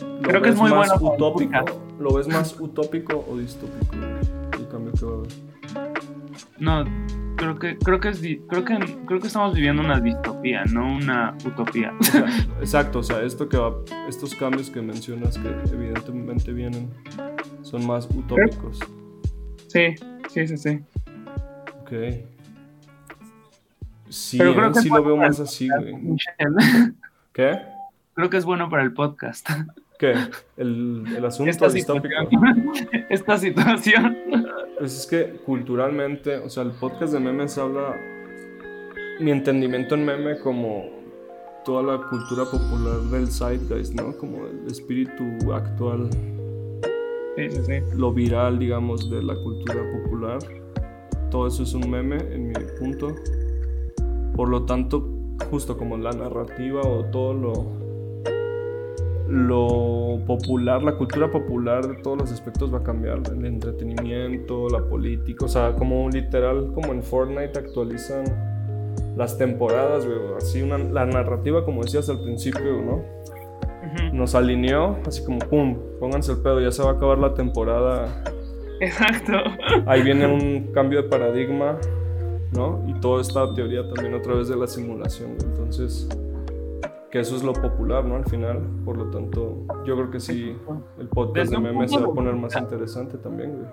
¿Lo Creo que es muy más bueno utópico? ¿Lo ves más utópico o distópico? El cambio que va a haber. No, creo que creo que es creo que creo que estamos viviendo una distopía, no una utopía. O sea, exacto, o sea, esto que va, estos cambios que mencionas que evidentemente vienen son más utópicos. Sí, sí, sí, sí. Ok. Sí, Pero creo eh, que sí lo veo más así, güey. ¿Qué? Creo que es bueno para el podcast. ¿Qué? El, el asunto Esta distópico. situación. Esta situación. Pues es que culturalmente, o sea, el podcast de memes habla mi entendimiento en meme como toda la cultura popular del zeitgeist, ¿no? Como el espíritu actual, Sí, sí, sí. lo viral, digamos, de la cultura popular. Todo eso es un meme en mi punto. Por lo tanto, justo como la narrativa o todo lo lo popular, la cultura popular de todos los aspectos va a cambiar, el entretenimiento, la política, o sea, como literal, como en Fortnite actualizan las temporadas, güey, así una, la narrativa, como decías al principio, ¿no? Nos alineó, así como, pum, pónganse el pedo, ya se va a acabar la temporada, Exacto. ahí viene un cambio de paradigma, ¿no? Y toda esta teoría también otra vez de la simulación, güey. entonces, que eso es lo popular, ¿no? Al final, por lo tanto, yo creo que sí, el podcast Desde de memes se va a poner más interesante también, güey.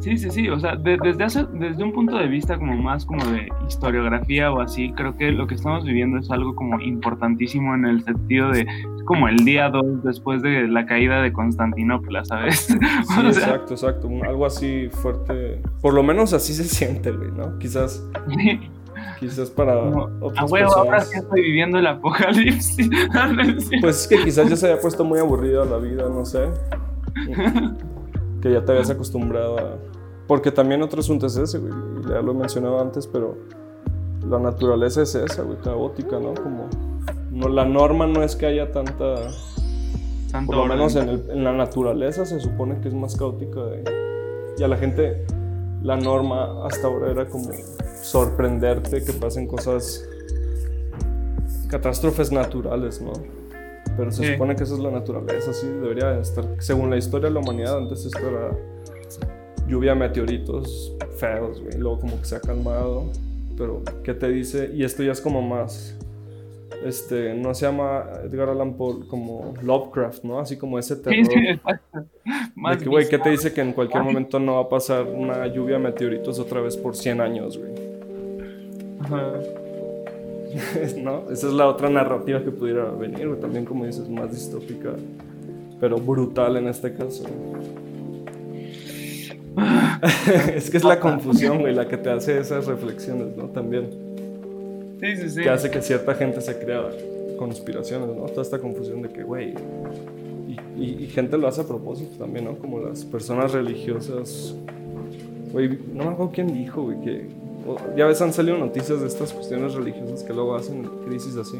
Sí, sí, sí, o sea, de- desde, hace- desde un punto de vista como más como de historiografía o así, creo que lo que estamos viviendo es algo como importantísimo en el sentido de como el día 2 después de la caída de Constantinopla, ¿sabes? Sí, O sea, exacto, exacto, algo así fuerte, por lo menos así se siente, güey, ¿no? Quizás, quizás para Como, otras a huevo, ahora sí estoy viviendo el apocalipsis. Pues es que quizás ya se haya puesto muy aburrida la vida, no sé. Que ya te habías acostumbrado a... Porque también otro asunto es ese, güey. Ya lo he mencionado antes, pero la naturaleza es esa, güey, caótica, ¿no? Como... No, la norma no es que haya tanta... Tanto Por lo orden. menos en, el- en la naturaleza se supone que es más caótica. de- y a la gente, la norma hasta ahora era como sorprenderte que pasen cosas, catástrofes naturales, ¿no? Pero se Sí. supone que esa es la naturaleza, así debería estar. Según la historia de la humanidad, antes esto era lluvia de meteoritos feos, güey. Luego como que se ha calmado. Pero, ¿qué te dice? Y esto ya es como más este, no se llama Edgar Allan Poe como Lovecraft, ¿no? Así como ese terror. Sí, sí, de que, güey, ¿qué te dice que en cualquier momento no va a pasar una lluvia de meteoritos otra vez por 100 años, güey? Ajá. ¿No? Esa es la otra narrativa que pudiera venir, güey. También, como dices, más distópica. pero brutal en este caso. es que es la confusión, güey, la que te hace esas reflexiones, ¿no? También. Sí, sí, sí. Que hace que cierta gente se crea conspiraciones, ¿no? Toda esta confusión de que, güey. Y, gente lo hace a propósito también, ¿no? Como las personas religiosas. Güey, no me acuerdo quién dijo, güey, que. Ya ves, han salido noticias de estas cuestiones religiosas que luego hacen crisis así.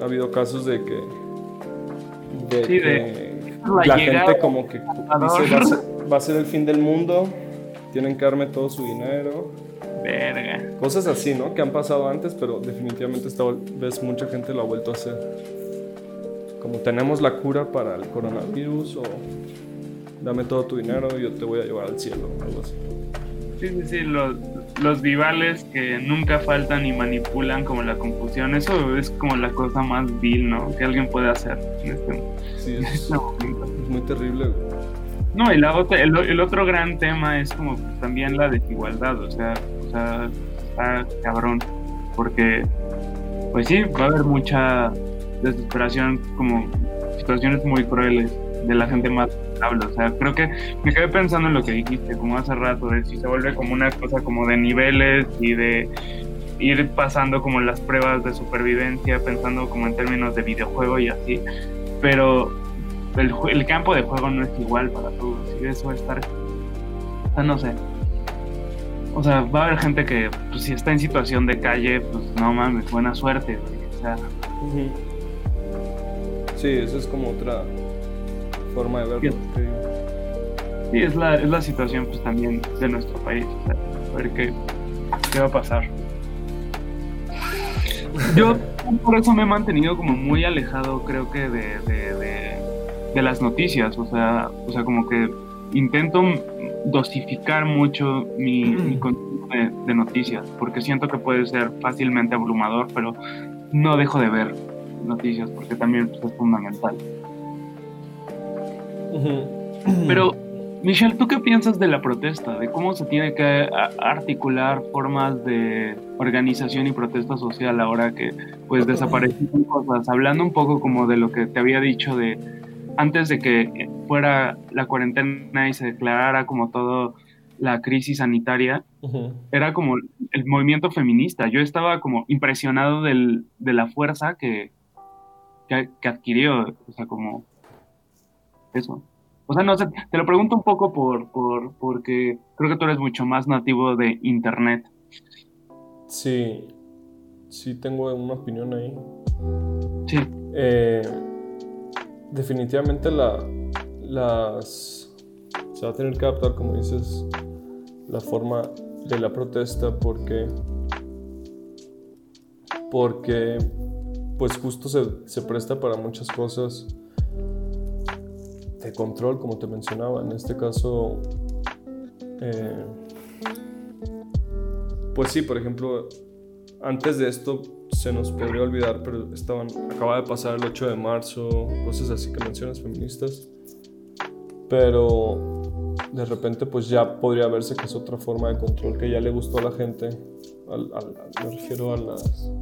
Ha habido casos de que. De sí, que de la, gente como que dice va a, ser, el fin del mundo, tienen que darme todo su dinero. Verga. Cosas así, ¿no? Que han pasado antes, pero definitivamente esta vez mucha gente lo ha vuelto a hacer. Como tenemos la cura para el coronavirus o dame todo tu dinero y yo te voy a llevar al cielo, algo así. Sí, sí, sí, los, los vivales que nunca faltan y manipulan como la confusión, eso es como la cosa más vil, ¿no? Que alguien puede hacer en este, sí, es, muy terrible. No, y la otra, el, otro gran tema es como también la desigualdad, o sea, o sea, está cabrón, porque pues sí, va a haber mucha desesperación, como situaciones muy crueles de la gente más hablo. O sea, creo que me quedé pensando en lo que dijiste, como hace rato, de si se vuelve como una cosa como de niveles y de ir pasando como las pruebas de supervivencia, pensando como en términos de videojuego y así. Pero el, el campo de juego no es igual para todos y eso va a estar... O sea, no sé. O sea, va a haber gente que, pues, si está en situación de calle, pues no mames, buena suerte. O sea. Sí, eso es como otra forma de verlo. Sí, es la, es la situación pues también de nuestro país. a ver qué, qué va a pasar. Yo por eso me he mantenido como muy alejado, creo que, de, de, de, las noticias. O sea, o sea, como que intento dosificar mucho mi, mi contenido de, de, noticias, porque siento que puede ser fácilmente abrumador, pero no dejo de ver noticias, porque también pues, es fundamental. Pero, Michelle, ¿tú qué piensas de la protesta? ¿De cómo se tiene que articular formas de organización y protesta social ahora que pues desaparecen cosas? Hablando un poco como de lo que te había dicho de antes de que fuera la cuarentena y se declarara como todo la crisis sanitaria, era como el movimiento feminista. Yo estaba como impresionado del, de la fuerza que, que, que adquirió, o sea, como eso. O sea, no sé, te lo pregunto un poco por, por, porque creo que tú eres mucho más nativo de Internet. Sí, sí tengo una opinión ahí. Sí. Eh, definitivamente la, las... Se va a tener que adaptar, como dices, la forma de la protesta porque... Porque pues justo se, se presta para muchas cosas de control, como te mencionaba. En este caso, eh, pues sí, por ejemplo, antes de esto se nos podría olvidar, pero estaban, acaba de pasar el 8 de marzo, cosas así que mencionas feministas, pero de repente pues ya podría verse que es otra forma de control que ya le gustó a la gente, me refiero a las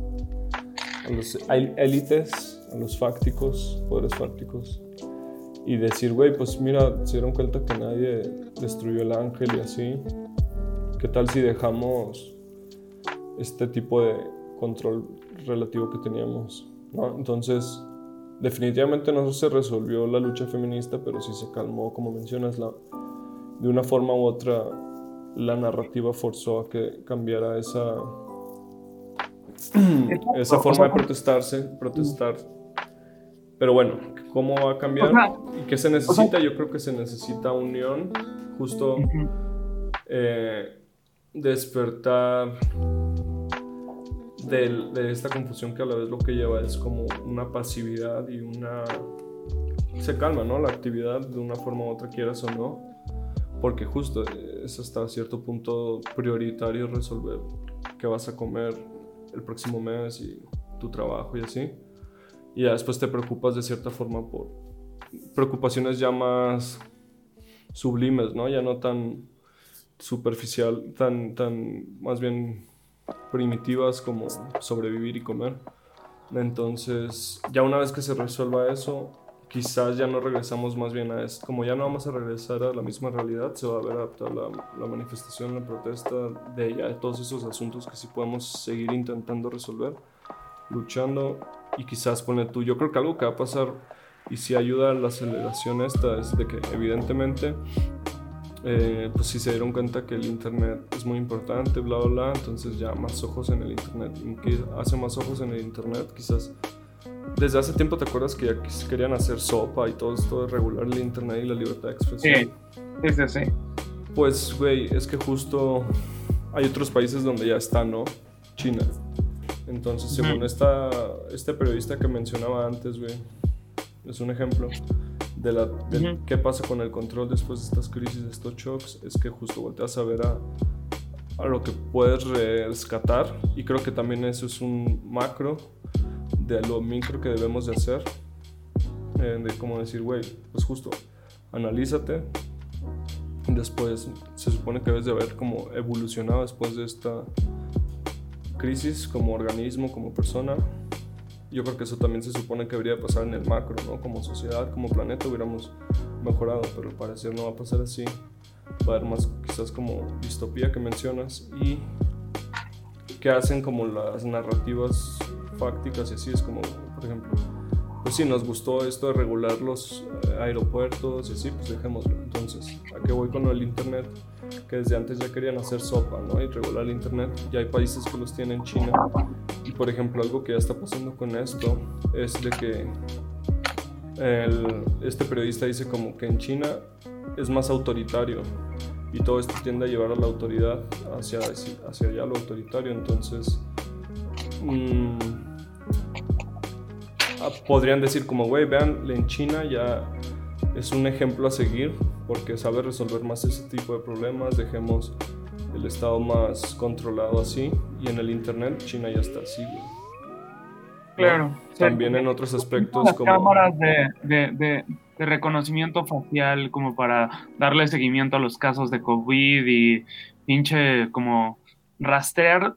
los élites, a los fácticos, poderes fácticos, y decir, güey, pues mira, se dieron cuenta que nadie destruyó el ángel y así. ¿Qué tal si dejamos este tipo de control relativo que teníamos? ¿no? Entonces, definitivamente no se resolvió la lucha feminista, pero sí se calmó, como mencionas, la, de una forma u otra la narrativa forzó a que cambiara esa, esa forma de protestarse, protestar pero bueno, ¿cómo va a cambiar? ¿Y qué se necesita? Yo creo que se necesita unión, justo eh, despertar de, esta confusión que a la vez lo que lleva es como una pasividad y una... Se calma, ¿no? La actividad de una forma u otra, quieras o no, porque justo es hasta cierto punto prioritario resolver qué vas a comer el próximo mes y tu trabajo y así y ya después te preocupas de cierta forma por preocupaciones ya más sublimes, ¿no? Ya no tan superficial, tan, tan más bien primitivas como sobrevivir y comer. Entonces, ya una vez que se resuelva eso, quizás ya no regresamos más bien a eso. Como ya no vamos a regresar a la misma realidad, se va a ver adaptada la, la, manifestación, la protesta de ella, de todos esos asuntos que sí podemos seguir intentando resolver, luchando y quizás pone tú. Yo creo que algo que va a pasar y si ayuda a la aceleración esta es de que evidentemente eh, pues si se dieron cuenta que el internet es muy importante, bla, bla, bla, entonces ya más ojos en el internet. ¿Qué hace más ojos en el internet? Quizás desde hace tiempo te acuerdas que ya querían hacer sopa y todo esto de regular el internet y la libertad de expresión. Sí, sí, sí. Pues, güey, es que justo hay otros países donde ya está, ¿no? China. Entonces, según esta, este periodista que mencionaba antes, güey, es un ejemplo de, la, qué pasa con el control después de estas crisis, de estos shocks, es que justo volteas a ver a, a lo que puedes rescatar y creo que también eso es un macro de lo micro que debemos de hacer, eh, de cómo decir, güey, pues justo, analízate, después se supone que debes de haber como evolucionado después de esta crisis como organismo, como persona, yo creo que eso también se supone que debería pasar en el macro, ¿no? Como sociedad, como planeta hubiéramos mejorado, pero al parecer no va a pasar así. Va a haber más quizás como distopía que mencionas y que hacen como las narrativas fácticas y así es como, por ejemplo, pues sí, nos gustó esto de regular los eh, aeropuertos y así, pues dejémoslo. Entonces, ¿a qué voy con el Internet? Que desde antes ya querían hacer sopa, ¿no? Y regular el Internet. Ya hay países que los tienen en China. Y por ejemplo, algo que ya está pasando con esto es de que este periodista dice como que en China es más autoritario y todo esto tiende a llevar a la autoridad hacia, hacia allá lo autoritario. Entonces, mmm, podrían decir como, güey, vean, en China ya es un ejemplo a seguir porque sabe resolver más ese tipo de problemas, dejemos el estado más controlado así y en el internet China ya está así, güey. Claro. También en otros aspectos como... Cámaras de, de, de, de, reconocimiento facial como para darle seguimiento a los casos de COVID y pinche como rastrear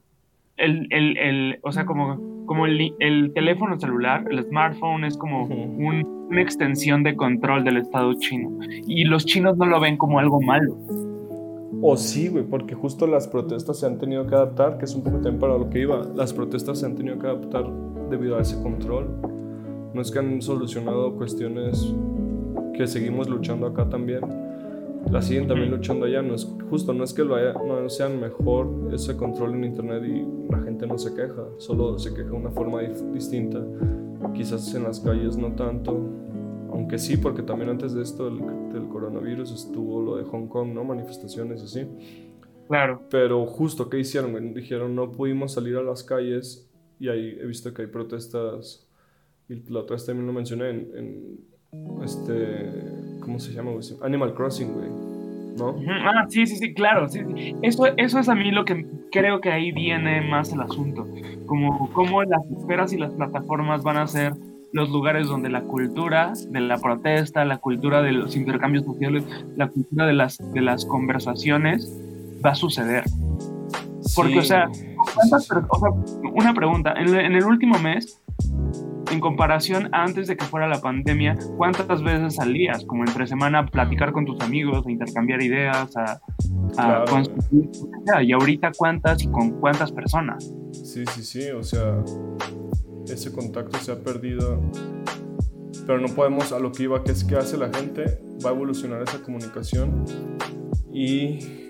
el, el, el, o sea, como, como el, el, teléfono celular, el smartphone es como una extensión de control del Estado chino. Y los chinos no lo ven como algo malo. O sí, güey, porque justo las protestas se han tenido que adaptar, que es un poco para lo que iba. Las protestas se han tenido que adaptar debido a ese control. No es que han solucionado cuestiones que seguimos luchando acá también la siguen también luchando allá. No es justo, no es que lo haya, no sean mejor ese control en internet y la gente no se queja, solo se queja de una forma distinta. Quizás en las calles no tanto, aunque sí, porque también antes de esto del, del coronavirus estuvo lo de Hong Kong, ¿no? Manifestaciones así. Claro. Pero justo, ¿qué hicieron? Dijeron, no pudimos salir a las calles y ahí he visto que hay protestas, y la otra vez también lo mencioné en este, ¿cómo se llama? Animal Crossing, güey. ¿No? Ah, sí, sí, sí, claro. Sí, Eso, eso es a mí lo que creo que ahí viene más el asunto. Como cómo las esferas y las plataformas van a ser los lugares donde la cultura de la protesta, la cultura de los intercambios sociales, la cultura de las, de las conversaciones va a suceder. Porque, o, sea, o, sea, una pregunta, en, en el último mes en comparación antes de que fuera la pandemia, ¿cuántas veces salías como entre semana a platicar con tus amigos, a intercambiar ideas, a, Y ahorita cuántas y con cuántas personas. Sí, sí, sí, o sea, ese contacto se ha perdido, pero no podemos, a lo que iba, que es que hace la gente, va a evolucionar esa comunicación y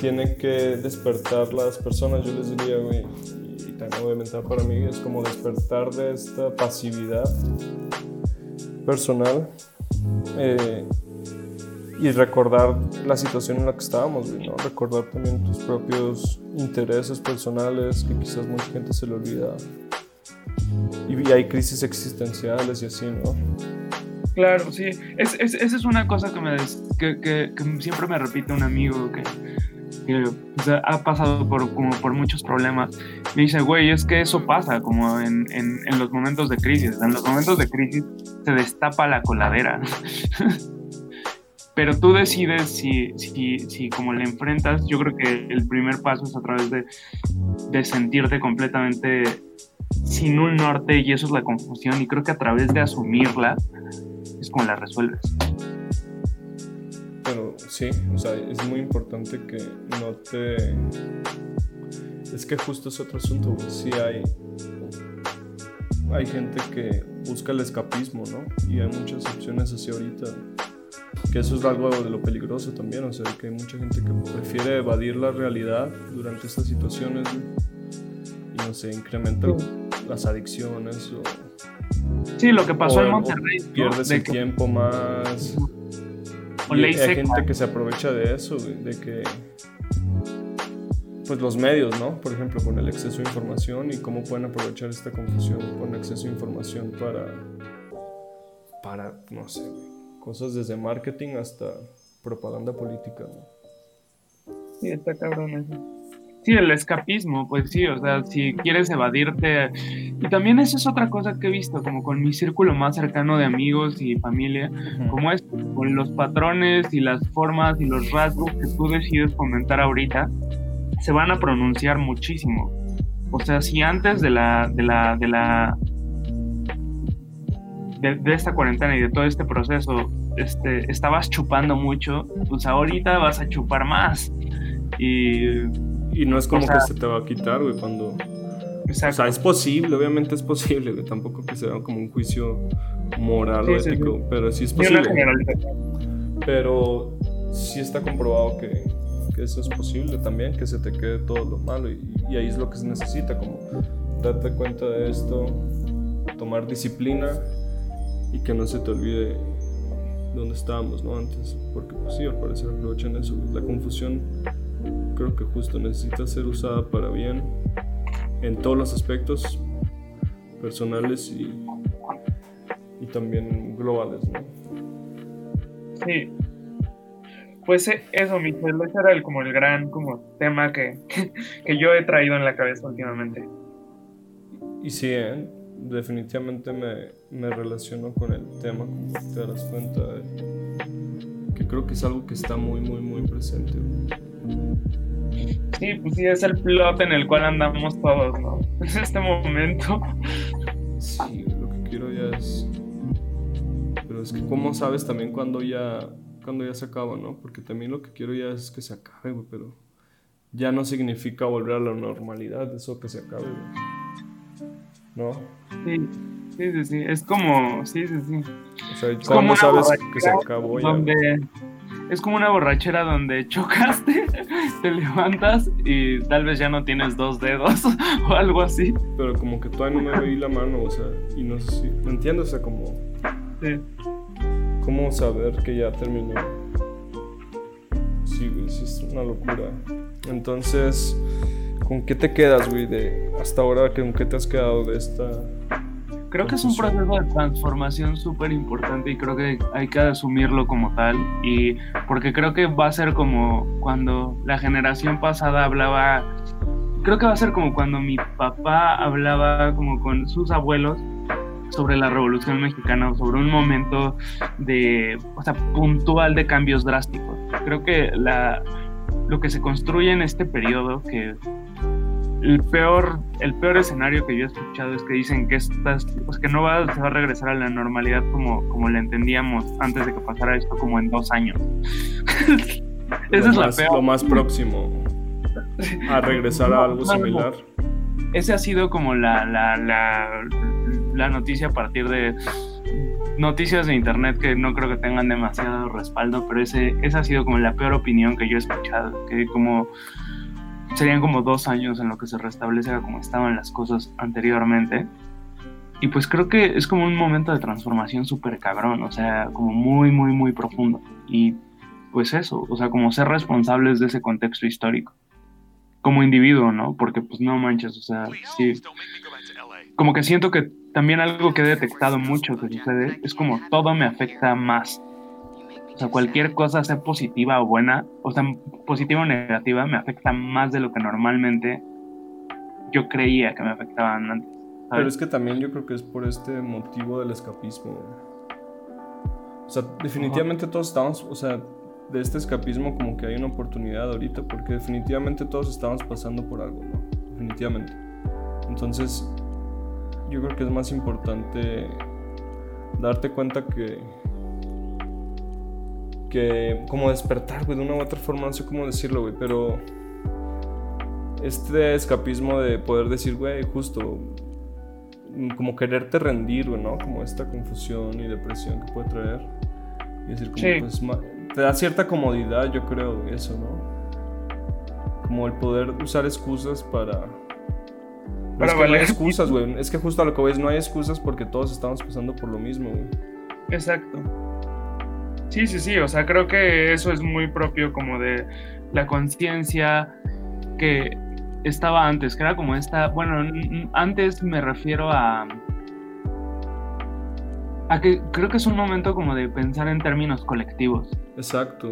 tiene que despertar las personas, yo les diría, güey, obviamente para mí es como despertar de esta pasividad personal eh, y recordar la situación en la que estábamos, ¿no? recordar también tus propios intereses personales que quizás mucha gente se le olvida y, hay crisis existenciales y así, ¿no? Claro, sí. Es, es, esa es una cosa que, me que, que, que siempre me repite un amigo que que ha pasado por, como por muchos problemas, me dice, güey, es que eso pasa como en, en, en, los momentos de crisis. En los momentos de crisis se destapa la coladera. Pero tú decides si, si, si como le enfrentas, yo creo que el primer paso es a través de, de sentirte completamente sin un norte y eso es la confusión y creo que a través de asumirla es como la resuelves. Sí, o sea, es muy importante que no te... Es que justo es otro asunto, sí hay... Hay gente que busca el escapismo, ¿no? Y hay muchas opciones así ahorita. Que eso es algo de lo peligroso también, o sea, que hay mucha gente que prefiere evadir la realidad durante estas situaciones y no sé, incrementa las adicciones o... Sí, lo que pasó en Monterrey. Pierdes el tiempo más... Y hay gente que se aprovecha de eso, de que pues los medios, ¿no? Por ejemplo, con el exceso de información y cómo pueden aprovechar esta confusión con exceso de información para, para, no sé, cosas desde marketing hasta propaganda política, ¿no? Sí, está cabrón eso. Sí, el escapismo, pues sí, o sea, si quieres evadirte. Y también eso es otra cosa que he visto, como con mi círculo más cercano de amigos y familia, como es con los patrones y las formas y los rasgos que tú decides comentar ahorita, se van a pronunciar muchísimo. O sea, si antes de la, de la, de la, de, esta cuarentena y de todo este proceso, este, estabas chupando mucho, pues ahorita vas a chupar más. Y y no es como que se te va a quitar, güey, cuando... Exacto. O sea, es posible, obviamente es posible, güey. Tampoco que sea como un juicio moral o ético, pero sí es posible. Pero sí está comprobado que, que, eso es posible también, que se te quede todo lo malo. Y, y, ahí es lo que se necesita, como darte cuenta de esto, tomar disciplina y que no se te olvide dónde estábamos, ¿no? Antes. Porque, pues sí, al parecer aprovechan eso. La confusión creo que justo necesita ser usada para bien en todos los aspectos personales y, y también globales, ¿no? Sí. Pues eh, eso, Michelle, ese era el, como el gran como tema que, que yo he traído en la cabeza últimamente. Y sí, ¿eh? definitivamente me, me, relaciono con el tema, como te darás cuenta, de, que creo que es algo que está muy, muy, muy presente. Sí, pues sí, es el plot en el cual andamos todos, ¿no? Es este momento. Sí, lo que quiero ya es. Pero es que, ¿cómo sabes también cuando ya, cuando ya se acaba, no? Porque también lo que quiero ya es que se acabe, güey, pero ya no significa volver a la normalidad, eso que se acabe, güey. ¿No? Sí, sí, sí, sí. Es como. Sí, sí, sí. O sea, ¿cómo sabes que se acabó ya? Donde es como una borrachera donde chocaste, te levantas y tal vez ya no tienes dos dedos o algo así. Pero como que todavía no me veí la mano, o sea, y no sé si. ¿Me entiendes? O sea, como. Sí. ¿Cómo saber que ya terminó? Sí, güey, sí, es una locura. Entonces, ¿con qué te quedas, güey, de hasta ahora? ¿Con qué te has quedado de esta creo que es un proceso de transformación súper importante y creo que hay que asumirlo como tal y porque creo que va a ser como cuando la generación pasada hablaba, creo que va a ser como cuando mi papá hablaba como con sus abuelos sobre la Revolución Mexicana, sobre un momento de, o sea, puntual de cambios drásticos. Creo que la, lo que se construye en este periodo, que el peor, el peor escenario que yo he escuchado es que dicen que estas, pues que no va, se va a regresar a la normalidad como, como la entendíamos antes de que pasara esto como en dos años. Esa es la peor. Lo más próximo a regresar a algo similar. Ese ha sido como la, la, la, la noticia a partir de noticias de internet que no creo que tengan demasiado respaldo, pero ese, esa ha sido como la peor opinión que yo he escuchado, que como serían como dos años en lo que se restablece como estaban las cosas anteriormente. Y pues creo que es como un momento de transformación súper cabrón, o sea, como muy, muy, muy profundo. Y pues eso, o sea, como ser responsables de ese contexto histórico. Como individuo, ¿no? Porque pues no manches, o sea, sí. Como que siento que también algo que he detectado mucho que sucede es como todo me afecta más. O sea, cualquier cosa, sea positiva o buena, o sea, positiva o negativa, me afecta más de lo que normalmente yo creía que me afectaban antes. Pero es que también yo creo que es por este motivo del escapismo. O sea, definitivamente todos estamos, o sea, de este escapismo como que hay una oportunidad ahorita, porque definitivamente todos estamos pasando por algo, ¿no? Definitivamente. Entonces, yo creo que es más importante darte cuenta que que como despertar, güey, de una u otra forma, no sé cómo decirlo, güey, pero este escapismo de poder decir, güey, justo como quererte rendir, güey, ¿no? Como esta confusión y depresión que puede traer. Y decir, como, pues, te da cierta comodidad, yo creo, eso, ¿no? Como el poder usar excusas para... Para es que no hay excusas, güey. Es que justo a lo que ves, no hay excusas porque todos estamos pasando por lo mismo, güey. Exacto. Sí, sí, sí, o sea, creo que eso es muy propio como de la conciencia que estaba antes, que era como esta, bueno, antes me refiero a a que creo que es un momento como de pensar en términos colectivos. Exacto.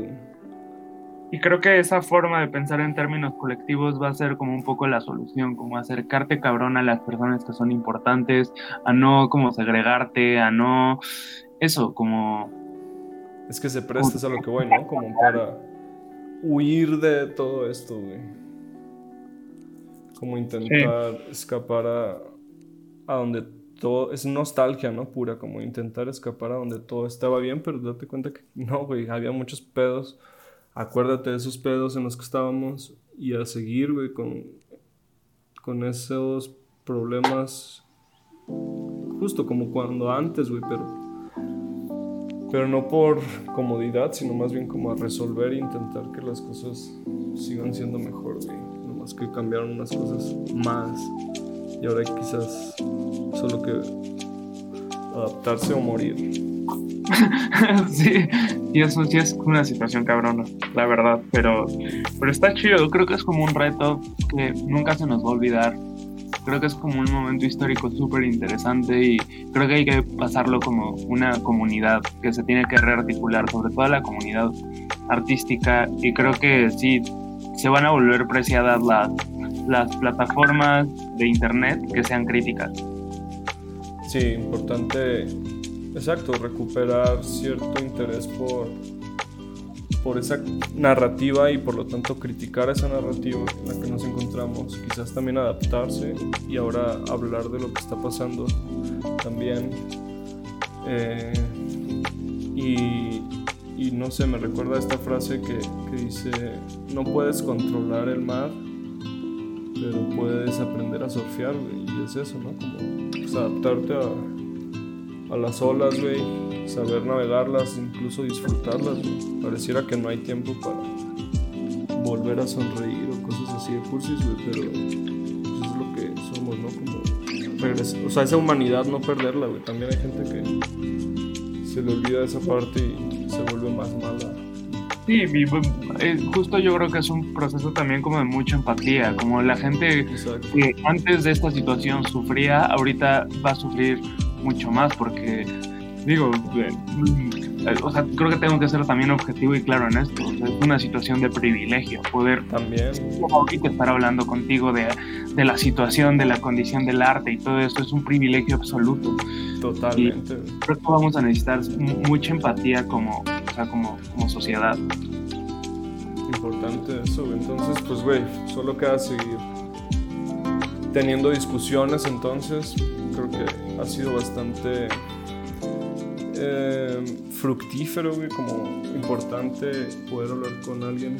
Y creo que esa forma de pensar en términos colectivos va a ser como un poco la solución, como acercarte cabrón a las personas que son importantes, a no como segregarte, a no eso, como es que se presta a lo que voy, ¿no? Como para huir de todo esto, güey. Como intentar escapar a, a donde todo es nostalgia, ¿no? Pura, como intentar escapar a donde todo estaba bien, pero date cuenta que no, güey, había muchos pedos. Acuérdate de esos pedos en los que estábamos y a seguir, güey, con, con esos problemas justo como cuando antes, güey, pero pero no por comodidad, sino más bien como a resolver e intentar que las cosas sigan siendo mejor, güey. más que cambiaron unas cosas más y ahora quizás solo que adaptarse o morir. sí, y eso sí es una situación cabrona, la verdad, pero, pero está chido, creo que es como un reto que nunca se nos va a olvidar creo que es como un momento histórico súper interesante y creo que hay que pasarlo como una comunidad que se tiene que rearticular, sobre todo la comunidad artística y creo que sí, se van a volver preciadas las, las plataformas de internet que sean críticas. Sí, importante, exacto, recuperar cierto interés por por esa narrativa y por lo tanto criticar esa narrativa en la que nos encontramos, quizás también adaptarse y ahora hablar de lo que está pasando también. Eh, y, no sé, me recuerda esta frase que, que dice, no puedes controlar el mar, pero puedes aprender a surfear, y es eso, ¿no? Como pues, adaptarte a, a las olas, güey, saber navegarlas, incluso disfrutarlas. Pareciera que no hay tiempo para volver a sonreír o cosas así de cursis, pero pues, eso es lo que somos, ¿no? Como o sea, esa humanidad no perderla, güey. También hay gente que se le olvida esa parte y se vuelve más mala. Sí, eh, justo yo creo que es un proceso también como de mucha empatía, como la gente que antes de esta situación sufría, ahorita va a sufrir mucho más porque digo, eh, o sea, creo que tengo que ser también objetivo y claro en esto. es una situación de privilegio poder también estar hablando contigo de, de, la situación, de la condición del arte y todo esto es un privilegio absoluto. Totalmente. creo que vamos a necesitar mucha empatía como, o sea, como, como sociedad. Importante eso, entonces pues güey, solo queda seguir teniendo discusiones entonces, creo que ha sido bastante eh, fructífero, güey, como importante poder hablar con alguien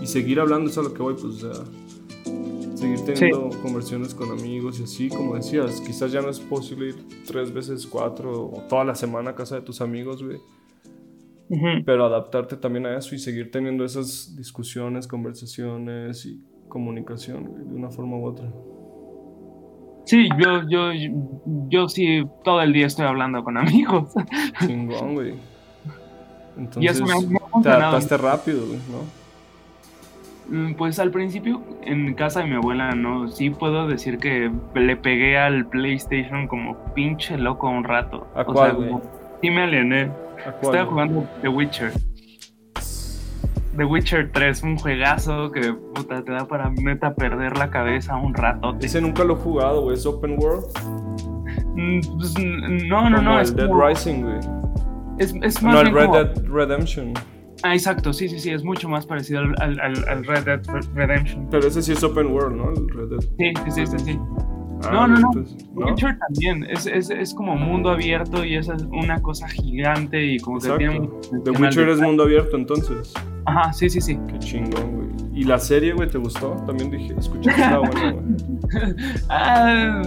y seguir hablando, eso es a lo que voy, pues, o sea, seguir teniendo conversiones con amigos y así, como decías, quizás ya no es posible ir tres veces, cuatro o toda la semana a casa de tus amigos, güey. Pero adaptarte también a eso y seguir teniendo esas discusiones, conversaciones y comunicación de una forma u otra. Sí, yo, yo, yo sí todo el día estoy hablando con amigos. Chingón, güey. Entonces, te adaptaste rápido, güey, ¿no? Mm, pues al principio en casa de mi abuela no, sí puedo decir que le pegué al PlayStation como pinche loco un rato. ¿A cuál, güey? sí me aliené. Estaba jugando The Witcher. The Witcher 3, un juegazo que puta, te da para neta perder la cabeza un rato. Ese nunca lo he jugado, güey. ¿Es open world? Mm, pues, no, no, no. es Dead Rising, güey. Es, es más no, el Red Dead Redemption. Ah, exacto, sí, sí, sí, es mucho más parecido al, al, al, Red Dead Redemption. Pero ese sí es open world, ¿no? El Red Dead. Sí, sí, sí, sí. Ah, no, no, no. Witcher también. Es, es, es como mundo abierto y esa es una cosa gigante y como que tiene. Exacto. un The Witcher de- es mundo abierto entonces. Ajá, sí, sí, sí. Qué chingón, güey. ¿Y la serie, güey, te gustó? También dije, escuché que buena, güey. Ah,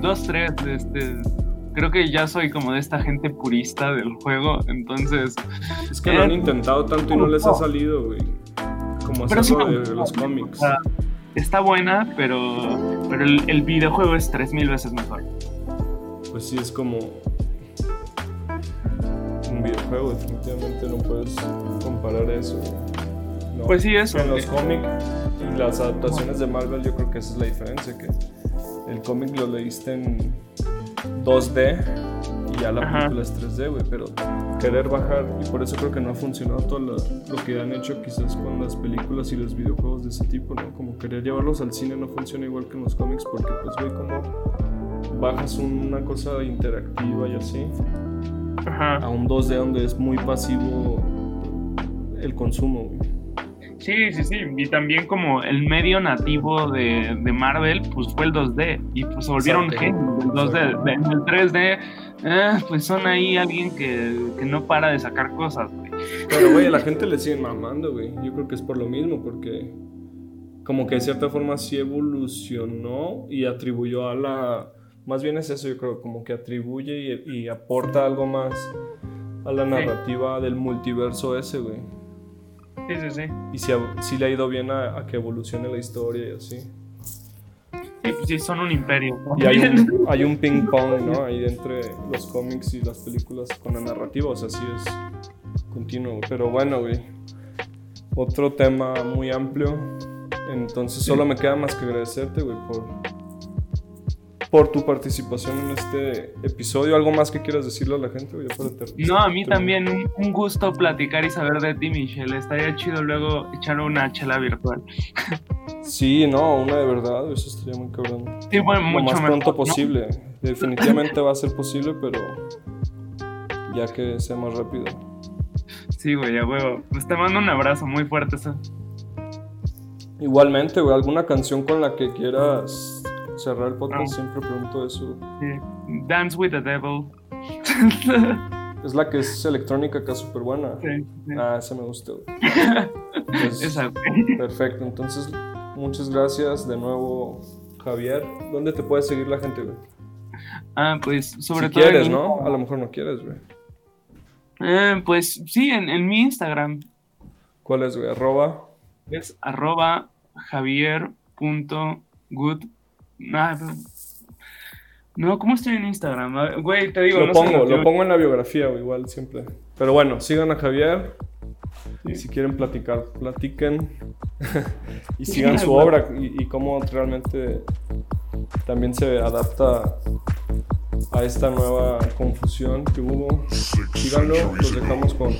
dos, tres. Este, creo que ya soy como de esta gente purista del juego, entonces. Es que lo han Eh, intentado tanto y no les ha salido, güey. Como sí hacerlo me de los O cómics. sea, está buena, pero, pero el, el videojuego es tres mil veces mejor. Pues sí, es como un videojuego, definitivamente no puedes comparar eso. No. Pues sí, eso. En los cómics y las adaptaciones de Marvel yo creo que esa es la diferencia, que el cómic lo leíste en 2D y ya la Ajá. película es 3D, güey, pero querer bajar, y por eso creo que no ha funcionado todo lo, lo que han hecho quizás con las películas y los videojuegos de ese tipo, ¿no? Como querer llevarlos al cine no funciona igual que en los cómics porque pues, güey, como bajas una cosa interactiva y así Ajá. a un 2D donde es muy pasivo el consumo, güey. Sí, sí, sí. Y también como el medio nativo de, de Marvel, pues fue el 2D. Y pues se volvieron genios del 2D. De- En el 3D, eh, pues son ahí alguien que, que no para de sacar cosas, güey. Pero, güey, a la gente le siguen mamando, güey. Yo creo que es por lo mismo, porque como que de cierta forma sí evolucionó y atribuyó a la... Más bien es eso, yo creo, como que atribuye y, y aporta algo más a la narrativa del multiverso ese, güey. Sí, sí, sí. Y ha- sí le ha ido bien a, a que evolucione la historia y así. Sí, pues sí, son un imperio. Y hay un, hay un ping pong, ¿no? Ahí entre los cómics y las películas con la narrativa, o sea, sí es continuo. Pero bueno, güey. Otro tema muy amplio. Entonces solo me queda más que agradecerte, güey, por, por tu participación en este episodio. ¿Algo más que quieras decirle a la gente? güey? Para No, a mí también un, un gusto platicar y saber de ti, Michelle. Estaría chido luego echar una chela virtual. Sí, no, una de verdad, eso estaría muy cabrón. Sí, bueno, Lo mucho más mejor, pronto ¿no? posible. Definitivamente va a ser posible, pero ya que sea más rápido. Sí, güey, a huevo. Pues te mando un abrazo muy fuerte. eso. Igualmente, güey, alguna canción con la que quieras cerrar el podcast, Ah. siempre pregunto eso. Sí. Dance with the Devil. Es la que es electrónica, acá súper buena. Sí, sí. Ah, esa me gusta, güey. Pues, Esa, güey. Perfecto, entonces muchas gracias de nuevo, Javier. ¿Dónde te puede seguir la gente, güey? Ah, pues sobre si todo. quieres, en- ¿no? A lo mejor no quieres, güey. Eh, pues sí, en, en mi Instagram ¿Cuál es, güey? Arroba. es arroba javier.good. Ah, no, ¿cómo estoy en Instagram? A ver, Güey, te digo, Lo no sé pongo, lo lo pongo en la biografía, güey, igual siempre. Pero bueno, sigan a Javier. Y si quieren platicar, platiquen. y sigan su obra y, y cómo realmente también se adapta a esta nueva confusión que hubo. Síganlo, los dejamos con,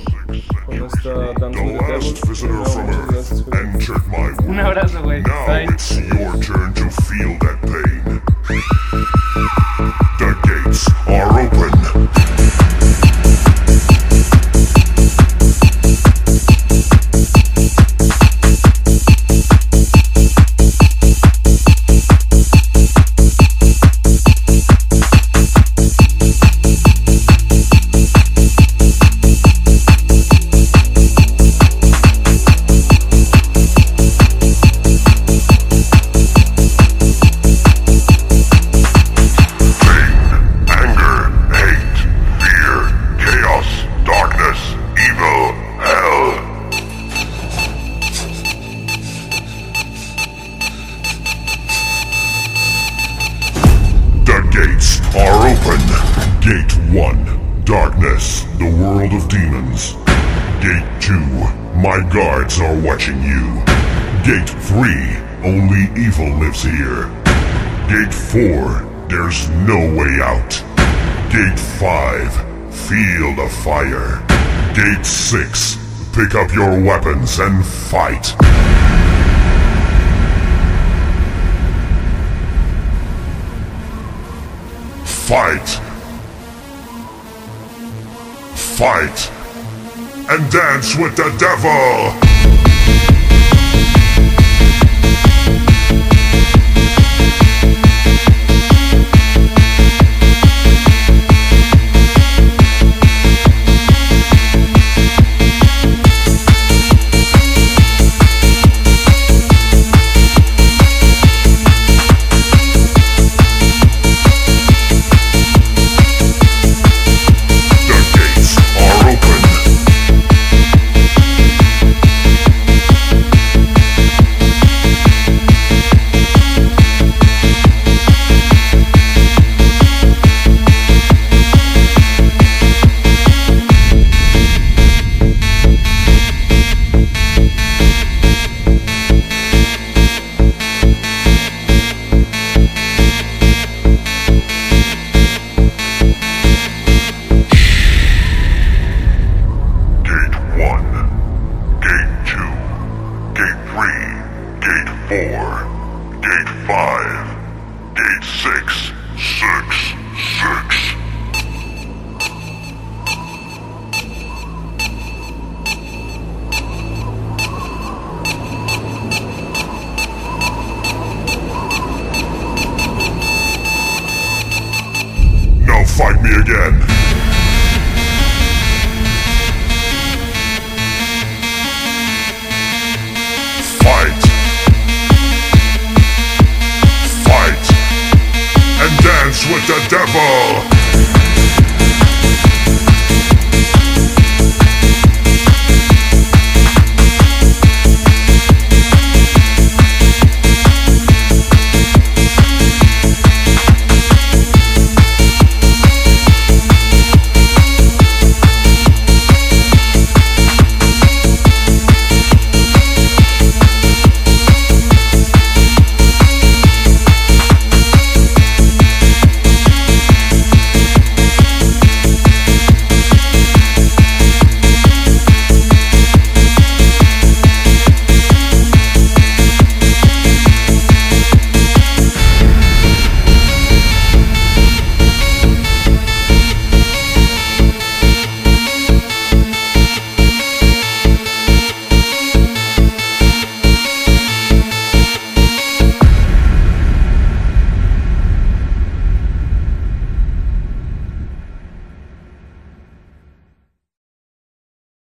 con esta with the Devil. Un abrazo, güey. Bye. The gates are open. Only evil lives here. Gate 4, there's no way out. Gate 5, feel the fire. Gate 6, pick up your weapons and fight. Fight. Fight. And dance with the devil!